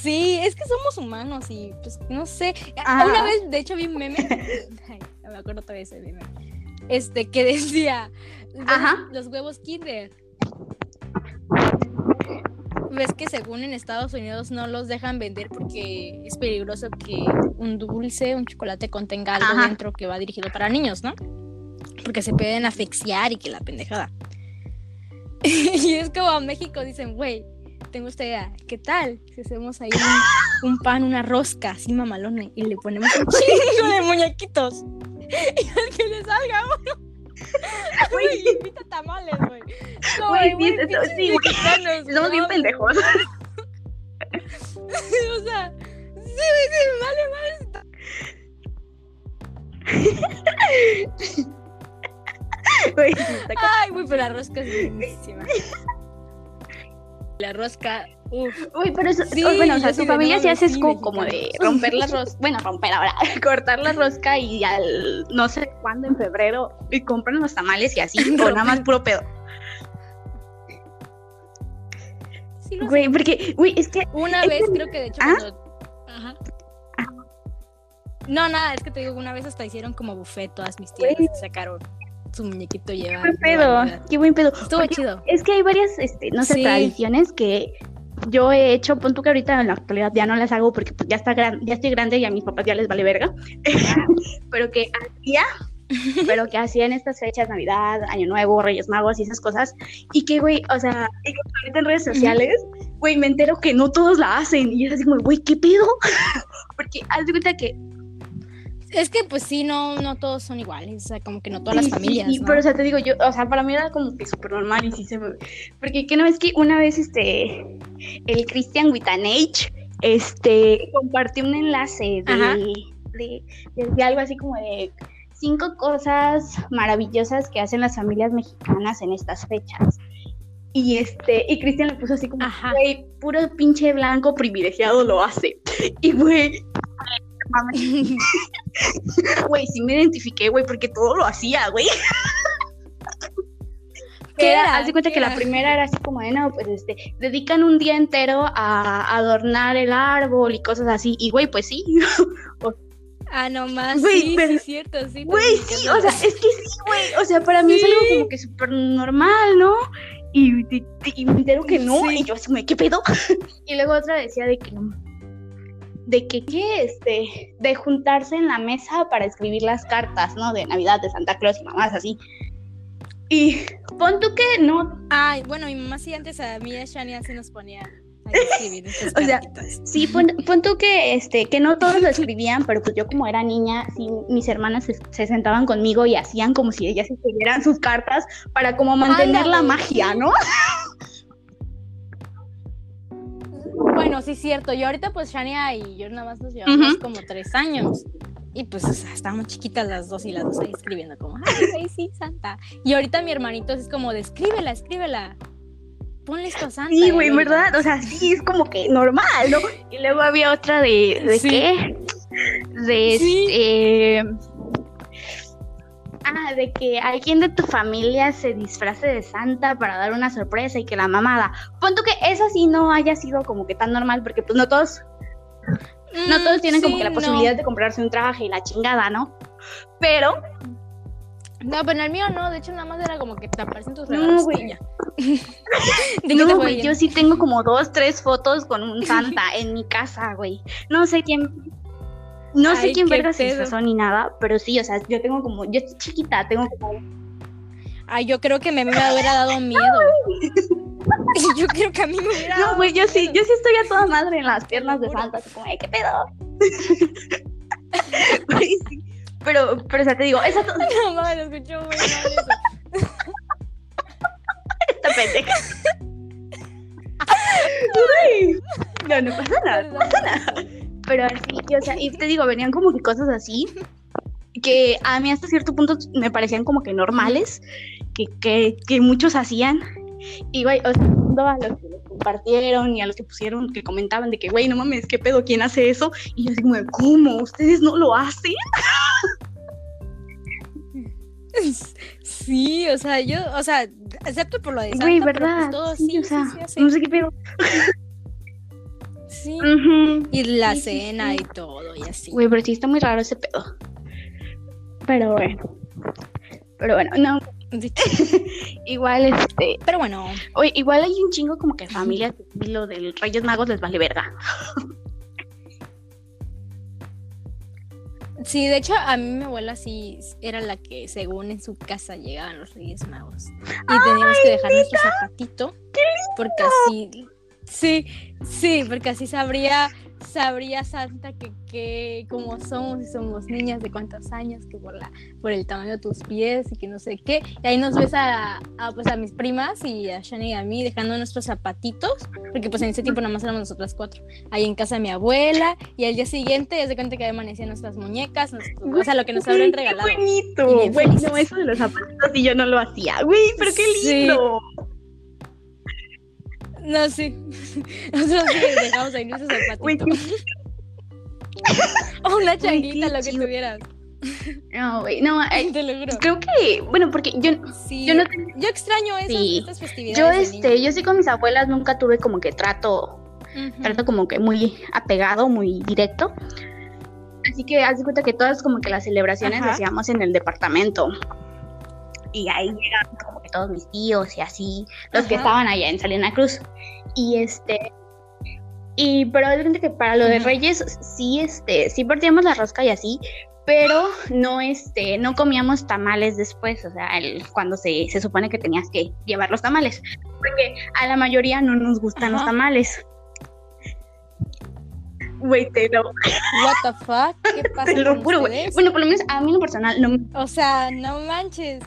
Sí, es que somos humanos y pues no sé. Ajá. Una vez, de hecho, vi un meme. Ay, no me acuerdo todavía ese meme. Este que decía Ajá. los huevos Kinder. Ves que según en Estados Unidos no los dejan vender porque es peligroso que un dulce, un chocolate contenga algo Ajá. dentro que va dirigido para niños, ¿no? Porque se pueden asfixiar y que la pendejada. y es como a México dicen, güey, tengo esta idea, ¿qué tal si hacemos ahí un, un pan, una rosca así mamalona y le ponemos un chingo de muñequitos? Y al que le salga uno. Güey, invita tamales, güey. Güey, sí, sí, Somos bien pendejos. o sea, sí, sí, vale, vale. Güey, Ay, güey, pero la rosca es buenísima. La rosca Uf. Uy, pero eso, Sí, bueno, o sea, tu familia sí haces como, de romper la rosca, bueno, romper ahora, cortar la rosca y al no sé cuándo en febrero y compran los tamales y así, o nada más puro pedo. Sí Güey, porque, güey, es que, Una Es vez, que- creo que de hecho ¿Ah? cuando... Ajá. No, nada, es que te digo, una vez hasta hicieron como buffet todas mis tías Güey. sacaron su muñequito lleva. qué buen pedo, qué buen pedo. Estuvo Porque chido. Es que hay varias, este, no sé, Sí. tradiciones que yo he hecho, pon tú que ahorita en la actualidad ya no las hago porque pues, ya está gran, ya estoy grande y a mis papás ya les vale verga, pero que hacía, pero que hacía en estas fechas, Navidad, Año Nuevo, Reyes Magos y esas cosas, y que, güey, o sea, ahorita en redes sociales, güey, me entero que no todos la hacen, y es así como, güey, ¿qué pedo? porque haz de cuenta que Es que pues sí, no, no todos son iguales, o sea, como que no todas Sí, las familias. sí, ¿no? pero o sea, te digo yo, o sea, para mí era como que súper normal y sí se me... Porque que no es que una vez, este, el Christian Witanage, este, compartió un enlace de, de, de- de algo así como de cinco cosas maravillosas que hacen las familias mexicanas en estas fechas. Y este, y Cristian le puso así como, güey, puro pinche blanco privilegiado lo hace. Y güey, güey, sí me identifiqué, güey, porque todo lo hacía, güey. ¿Qué Era, haz de cuenta ¿Qué que la era? primera era así como de, no, pues este, dedican un día entero a adornar el árbol y cosas así. Y güey, pues sí. Ah, no más. Güey, sí, pero- sí, es cierto, sí. Güey, sí, o sea, es que sí, güey. O sea, para mí es algo Sí. como que súper normal, ¿no? Y, y- y me entero que no, Sí. y yo así, ¿qué pedo? y luego otra decía de que, de que, ¿qué? Este, de juntarse en la mesa para escribir las cartas, ¿no? De Navidad, de Santa Claus y mamás así. Y pon tú que no, Ay, bueno, mi mamá sí antes a mí y a Shani así nos ponía a escribir O sea. Sí, pon, pon tú que, este, que no todos lo escribían, pero pues yo como era niña, sí, mis hermanas se, se sentaban conmigo y hacían como si ellas escribieran sus cartas para como mantener la Ándale, magia. ¿no? Bueno, sí, cierto. Yo ahorita, pues, Shania y yo nada más nos llevamos como tres años. Y pues, o sea, estábamos chiquitas las dos y las dos ahí escribiendo como, ay, ay, sí, Santa. Y ahorita mi hermanito es como de, escríbela, escríbela. Ponle esto a Santa. Sí, Y güey, ¿verdad? O sea, sí, es como que normal, ¿no? Y luego había otra de, ¿de Sí. qué? De Sí. este... Ah, de que alguien de tu familia se disfrace de Santa para dar una sorpresa y que la mamada. Pon tú que eso sí no haya sido como que tan normal, porque pues no todos No "Mm, todos tienen como que la no". posibilidad de comprarse un traje y la chingada, ¿no? Pero, No, pero en el mío no. De hecho, nada más era como que te aparecen tus No, regalos güey. y ya. ¿De qué te no, güey, yo sí tengo como dos, tres fotos con un Santa en mi casa, güey. No sé quién, no sé Ay, quién qué verga se disfrazó ni nada, pero sí, o sea, yo tengo como, yo estoy chiquita, tengo como, Ay, yo creo que a mí me hubiera dado miedo. Yo creo que a mí me hubiera no, dado güey, yo sí, miedo. yo sí estoy a toda madre en las piernas de Santa, así como, "Ay, ¿qué pedo? Sí. Pero, pero, o sea, te digo, esa No, mames, lo escuchó muy mal eso. esta pendeja. Güey. No, no pasa nada. Pero así, y, o sea, y te digo, venían como que cosas así que a mí hasta cierto punto me parecían como que normales, que, que, que muchos hacían. Y güey, o sea, a los que lo compartieron y a los que pusieron, que comentaban de que, güey, no mames, ¿qué pedo? ¿Quién hace eso? Y yo así como, ¿cómo? ¿Ustedes no lo hacen? Sí, o sea, yo, o sea, excepto por lo de Güey, pues, ¿verdad? todos sí, sí, o sea, sí, no sé qué pedo. Sí. Y la Sí, cena sí. y todo, y así. Güey, pero sí está muy raro ese pedo. Pero bueno. Pero bueno, no, igual este, Pero bueno, Oye, igual hay un chingo como que familias que lo del Reyes Magos les vale verga. sí, de hecho, a mí mi abuela sí era la que, según en su casa, llegaban los Reyes Magos. Y teníamos que dejar nuestro zapatito. Porque así. Sí, sí, porque así sabría, sabría Santa que, que como somos y somos niñas de cuántos años, que por la, por el tamaño de tus pies y que no sé qué. Y ahí nos ves a, a, pues a mis primas y a Shani y a mí dejando nuestros zapatitos, porque pues en ese tiempo nada más éramos nosotras cuatro, ahí en casa de mi abuela, y al día siguiente ya se cuenta que amanecían nuestras muñecas, o sea, lo que nos habrían qué regalado. Y bonito. bien Güey, felices. no, eso de los zapatitos y yo no lo hacía. Güey, pero qué Sí. No, sí. Nosotros sí dejamos ahí nuestro Güey, zapatito. o una changuita, lo que tuvieras. No, güey, no, ay, Te lo juro. creo que, bueno, porque yo, Sí. yo Yo, no extraño esas, Sí. estas festividades. yo este, yo sí con mis abuelas nunca tuve como que trato, trato como que muy apegado, muy directo. Así que haz de cuenta que todas como que las celebraciones Ajá. las hacíamos en el departamento. Y ahí llegaban como que todos mis tíos y así, los que estaban allá en Salina Cruz. Y este y cuenta que para lo de. Reyes sí este sí partíamos la rosca y así, pero no este no comíamos tamales después, o sea, el- cuando se, se supone que tenías que llevar los tamales, porque a la mayoría no nos gustan los tamales. Güey, te lo, What the fuck? ¿Qué pasa te lo juro, güey. Bueno, por lo menos a mí en lo personal no me O sea, no manches.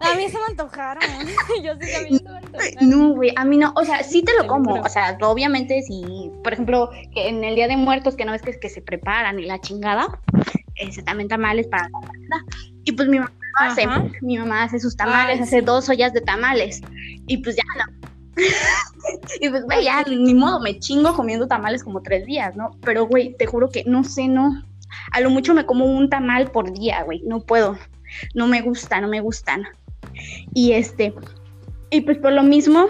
A mí se me antojaron. Yo sí que a mí se me antojaron. No, güey, a mí no, o sea, sí te lo como, o sea, obviamente si, por ejemplo, que en el Día de Muertos, que no ves que, que se preparan y la chingada, ese también tamales para la comida. Y pues mi mamá hace, mi mamá hace sus tamales, Ay, hace sí. dos ollas de tamales, y pues ya no. y pues, güey, ya, ni modo, me chingo comiendo tamales como tres días, ¿no? Pero, güey, te juro que no sé, no, a lo mucho me como un tamal por día, güey, no puedo, no me gusta, no me gustan. Y este, y pues por lo mismo,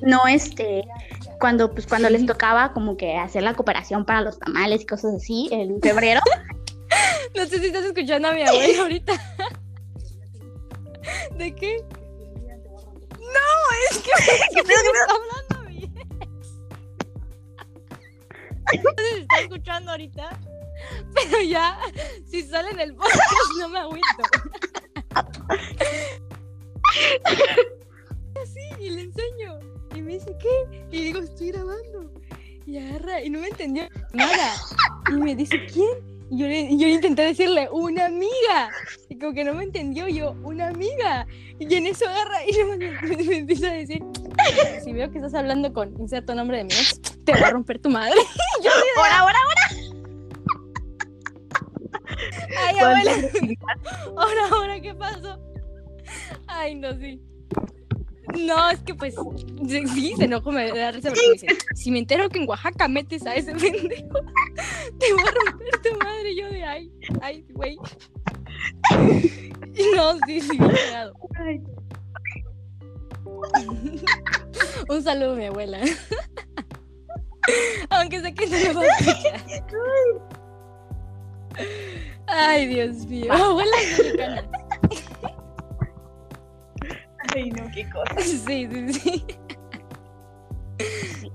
no este, cuando pues cuando les tocaba como que hacer la cooperación para los tamales y cosas así en febrero, No sé si estás escuchando a mi abuela ahorita. ¿De qué? No, es que ¿qué me está hablando mí. No sé si está escuchando ahorita. Pero ya, si sale en el podcast, no me agüito. Así, y le enseño. Y me dice, ¿qué? Y digo, estoy grabando. Y agarra, y no me entendió nada. Y me dice, ¿quién? Y yo, le, y yo intenté decirle, una amiga. Y como que no me entendió, yo, una amiga. Y en eso agarra y me, me- me empieza a decir, si veo que estás hablando con inserto nombre de mi ex, te voy a romper tu madre. Y yo, ahora, ahora, ay, abuela, ahora, ahora, ¿qué pasó? Ay, no, sí. No, es que pues, sí, se enojó, me da risa porque me dice, si me entero que en Oaxaca metes a ese pendejo, te voy a romper tu madre. Yo de, ay, ay, güey. No, sí, sí, bien cagado. Un saludo a mi abuela. Aunque sé que no lo. Ay, Dios mío. Abuelas mexicanas. Ay, no, qué cosa. Sí, sí, sí.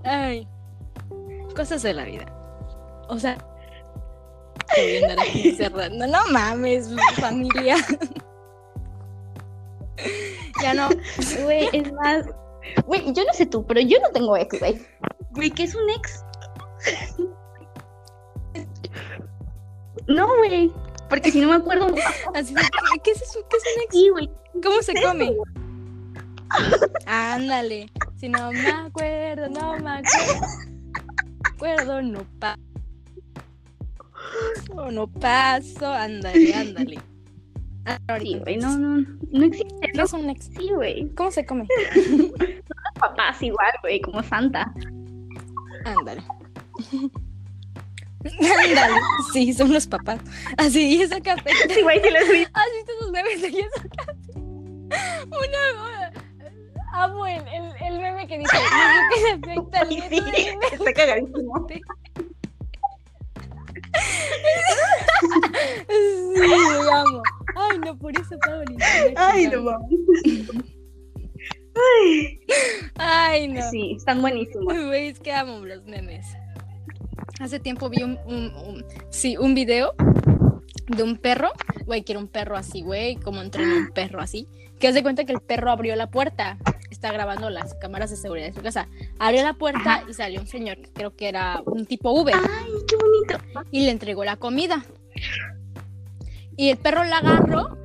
Ay. Cosas de la vida. O sea, voy a andar aquí cerrando. No mames, familia. Ya no. Güey, es más, güey, yo no sé tú, pero yo no tengo ex, güey. Güey, ¿qué es un ex? No, güey, porque si no me acuerdo, Así ¿qué, qué es eso? ¿Qué es un ex? sí, güey. ¿Cómo se come? Ándale. Si no me acuerdo, no me acuerdo. acuerdo, no paso. No paso. Ándale, ándale. Ah, Sí, güey, no, no, no existe, ¿Qué ¿no? es un ex? Sí, güey. ¿Cómo se come? Papás igual, güey, como santa. Ándale. Ándale. Sí, son los papás. Así, y esa café. Sí, güey, sí les vi. ¿Has visto esos memes de esa café? Amo el, el, el meme que dice: qué le afecta al Sí, nieto sí, del nieto". está cagadísimo. Sí, lo amo. Ay, no, por eso internet. Ay, no. Ay, Ay, no. sí, están buenísimos. Es que amo los memes. Hace tiempo vi un, un- un- sí, un video de un perro, güey, que era un perro así, güey, como entrena un perro así, que hace cuenta que el perro abrió la puerta, está grabando las cámaras de seguridad de su casa, abrió la puerta y salió un señor, que creo que era un tipo Uber, Ay, qué bonito. y le entregó la comida. Y el perro la agarró,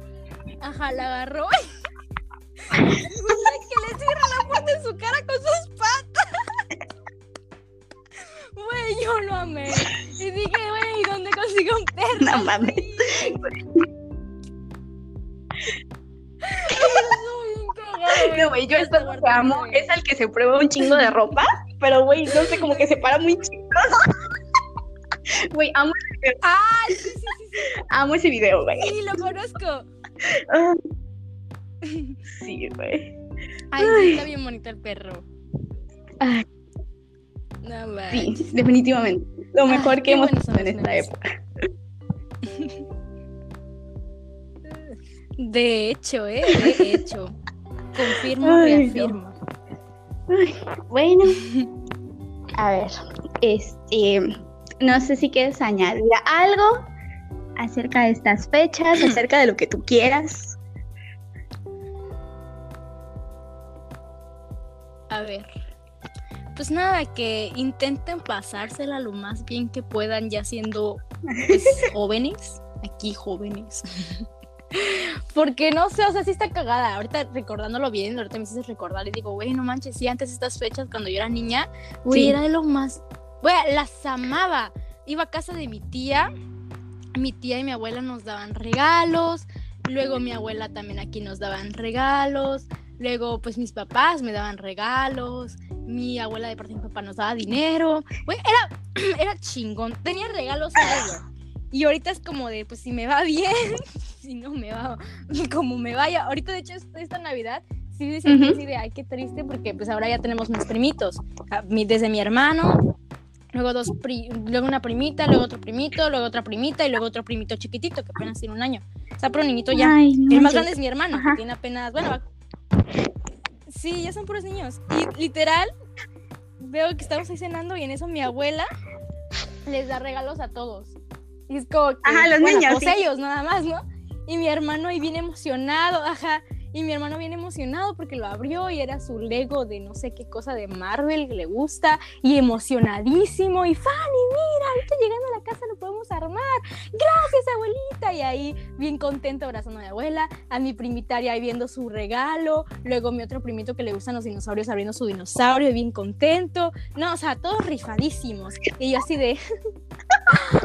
ajá, la agarró, que le cierra la puerta en su cara con sus patas. Güey, yo lo amé. Y dije, güey, ¿dónde consigo un perro? No mames. No, güey, yo que amo es el que se prueba un chingo de ropa, pero güey, no sé, como que se para muy chistoso. Güey, amo ese video. Ah, sí, sí, sí, sí. Amo ese video, güey. Sí, lo conozco. Sí, güey. Ay, sí, está bien bonito el perro. Ay, No, sí, manches. definitivamente. Lo mejor que hemos visto en esta época. De hecho, ¿eh? De hecho. Confirmo, Ay, reafirmo. Ay, bueno, a ver, este, no sé si quieres añadir algo acerca de estas fechas, acerca de lo que tú quieras. A ver. Pues nada, que intenten pasársela lo más bien que puedan ya siendo pues, jóvenes. Aquí jóvenes. Porque no sé, o sea, sí está cagada. Ahorita recordándolo bien, ahorita me hiciste recordar y digo, güey, no manches, sí, antes estas fechas cuando yo era niña, güey, Sí. era de lo más. Güey, las amaba. Iba a casa de mi tía, mi tía y mi abuela nos daban regalos, luego mi abuela también aquí nos daban regalos, luego pues mis papás me daban regalos, mi abuela de parte de mi papá nos daba dinero, güey, era, era chingón, tenía regalos everywhere. Y ahorita es como de, pues si me va bien, si no me va, como me vaya. Ahorita, de hecho, es- esta Navidad, sí me sentí Ujú. así de, ay, qué triste, porque pues ahora ya tenemos más primitos. Ah, Desde mi hermano, luego dos pri- luego una primita, luego otro primito, luego otra primita y luego otro primito chiquitito que apenas tiene un año. O sea, pero niñito ya. Ay, no El más grande es mi hermano, Ajá. que tiene apenas, bueno, va- sí, ya son puros niños. Y literal, veo que estamos ahí cenando y en eso mi abuela les da regalos a todos. Y es como que, Ajá, los bueno, niños, pues sí. ellos nada más, ¿no? Y mi hermano ahí bien emocionado, ajá. Y mi hermano bien emocionado porque lo abrió y era su Lego de no sé qué cosa de Marvel le gusta y emocionadísimo. Y Fanny, mira, ahorita llegando a la casa lo podemos armar. Gracias, abuelita. Y ahí bien contento abrazando a mi abuela, a mi primita ahí viendo su regalo, luego mi otro primito que le gustan los dinosaurios abriendo su dinosaurio y bien contento. No, o sea, todos rifadísimos. Y yo así de...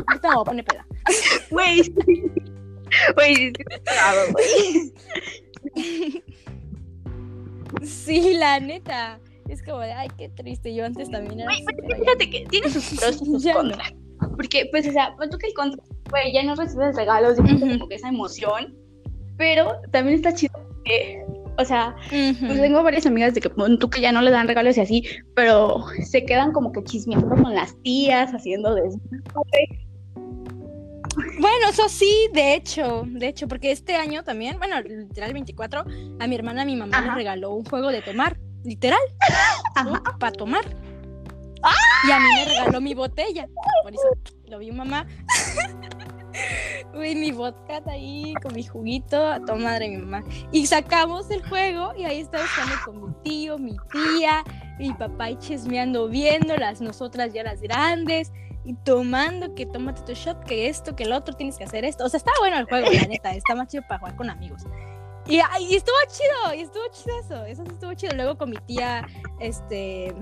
Ahorita me voy a poner peda. Güey, güey, sí, la neta. Es como de, ay, qué triste. Yo antes también era así, pero ya- Fíjate que tiene sus pros y sus Ya no. contras. Porque, pues, o sea, tú que el contra, güey, ya no recibes regalos, y Ujú. como que esa emoción, pero también está chido que, o sea. Pues tengo varias amigas de que tú que ya no le dan regalos y así, pero se quedan como que chismeando con las tías, haciendo desmadre. Bueno, eso sí, de hecho, de hecho, porque este año también, bueno, literal 24, a mi hermana, mi mamá le Ajá. regaló un juego de tomar, literal, para tomar. Y a mí me regaló mi botella. Por eso lo vi mamá. Uy, mi vodka ahí con mi juguito, a toda madre mi mamá. Y sacamos el juego y ahí estaba jugando con mi tío, mi tía, mi papá y chismeando, viéndolas, nosotras ya las grandes tomando que tómate tu shot, que esto, que el otro, tienes que hacer esto. O sea, está bueno el juego, la neta, está más chido para jugar con amigos. Y, y estuvo chido, y estuvo chido eso, eso sí estuvo chido. Luego con mi tía, este,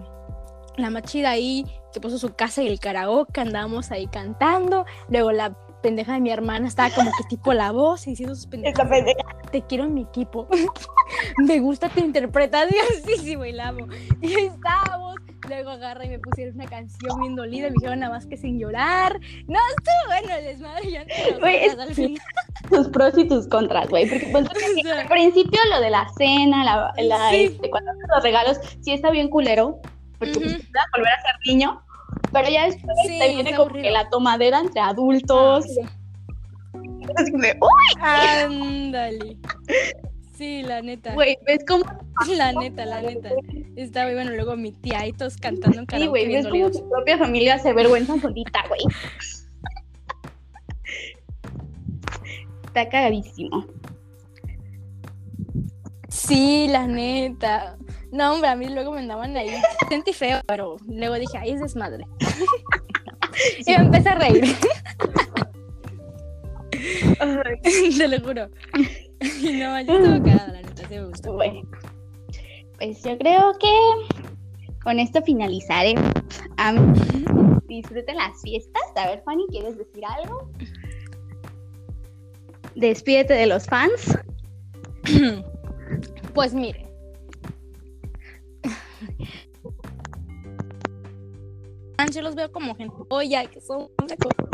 la más chida ahí, que puso su casa y el karaoke, andábamos ahí cantando. Luego la pendeja de mi hermana estaba como que tipo la voz y diciendo sus pendejas. Pendeja. Te quiero en mi equipo. me gusta tu interpretación. Sí, sí, güey, la amo. Y ahí estábamos. Luego agarra y me pusieron una canción bien dolida. Me dijeron nada más que sin llorar. No, estuvo bueno el desmadre. Ya no. Tus pros y tus contras, güey. Porque sí, O sea, al principio lo de la cena, la, la, Sí. este, cuando haces los regalos, sí está bien culero. Porque pues, te vas a volver a ser niño. Pero ya después Sí, te viene como que la tomadera entre adultos. Ah. Así de, "Oh, Ándale. Sí, la neta. güey, ves cómo La neta, la neta. Está muy bueno. Luego mi tía y todos cantando en Sí, güey, ves tu propia familia se vergüenza solita, güey. Está cagadísimo. Sí, la neta. No, hombre, a mí luego me andaban ahí. Sentí feo, pero luego dije, ay, es desmadre. y me empecé a reír, te lo juro. Y no, yo estuve cagada, la neta, sí me gustó. Bueno, pues yo creo que con esto finalizaré. Am, disfruten las fiestas. A ver, Fanny, ¿quieres decir algo? Despídete de los fans. Pues mire, yo los veo como gente oye, que son una cosa.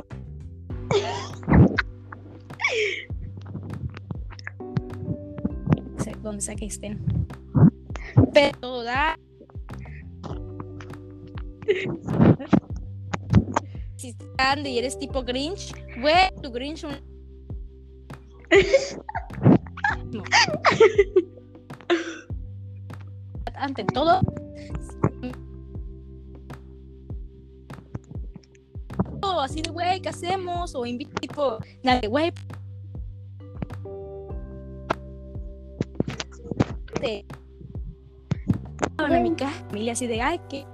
sé donde sea que estén. Pero da. Si estás y eres tipo Grinch, güey, tu Grinch un- No. Ante todo, así de güey, ¿qué hacemos? O invito tipo, dale, güey. De... Bueno, mi ca- familia así de, ay, que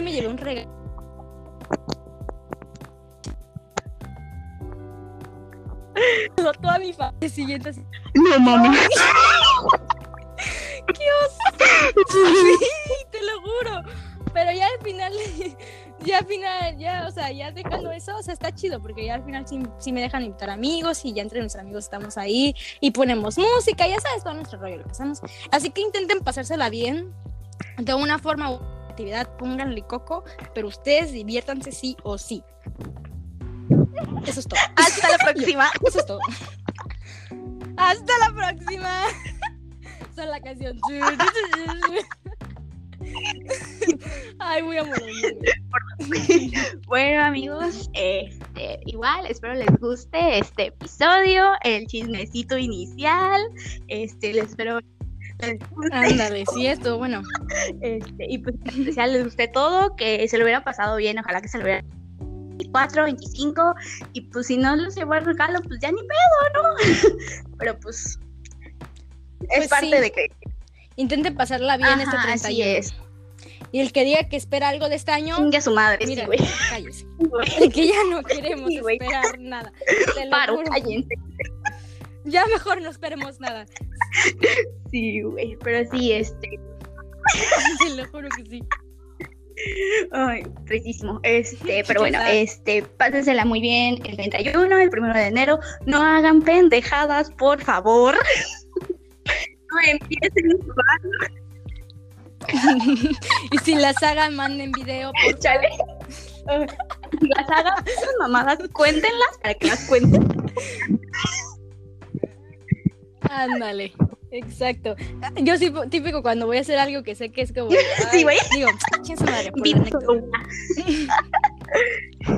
me llevé un regalo. Toda mi familia siguiente así. No mames. ¡Qué oso! Sí, te lo juro. Pero ya al final, ya al final, ya, o sea, ya dejando eso, o sea, está chido, porque ya al final sí, sí me dejan invitar amigos y ya entre nuestros amigos estamos ahí y ponemos música, ya sabes, todo nuestro rollo lo hacemos. Así que intenten pasársela bien, de una forma u actividad, pónganle coco, pero ustedes diviértanse sí o sí. Eso es todo. Hasta la próxima. Eso es todo. Hasta la próxima. Es la canción. Ay, voy a morir. Bueno amigos, este, igual espero les guste este episodio, el chismecito inicial, este, les espero Ándale, sí, esto, bueno. este, y pues en especial les guste todo, que se lo hubiera pasado bien, ojalá que se lo hubiera 24, 25, y pues si no les llevó el regalo, pues ya ni pedo, ¿no? Pero pues es Pues parte sí. de que Intenten pasarla bien este Ajá, 31. así es. Y el que diga que espera algo de este año, chingue a su madre, mira, sí, güey. cállese. El que ya no queremos Sí, esperar nada. Te lo Paro, juro. cállense. Ya mejor no esperemos nada. Sí, güey, pero sí, este, Te lo juro que sí. Ay, tristísimo. Este, pero bueno, este, pásensela muy bien el 31, el 1 de enero. No hagan pendejadas, por favor. No empiecen y si las hagan, manden video. Por... chale. Las hagan esas mamadas, cuéntenlas para que las cuenten. Ándale. Exacto. Yo sí, típico cuando voy a hacer algo que sé que es como. Sí, güey. Digo, ¿quién se madre? Por la.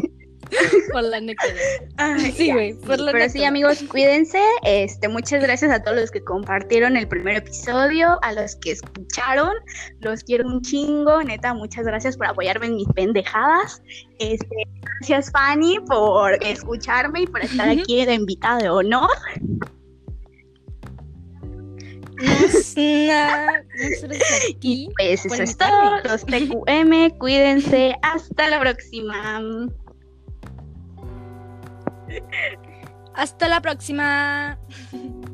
Por la anécdota. Ay, Sí, güey, Pero sí, amigos, cuídense. Este, muchas gracias a todos los que compartieron el primer episodio, a los que escucharon. Los quiero un chingo, neta, muchas gracias por apoyarme en mis pendejadas. Este, gracias Fanny por escucharme y por estar aquí de invitada de honor. No ti. Pues eso es todo. Los TQM, cuídense. Hasta la próxima. Hasta la próxima.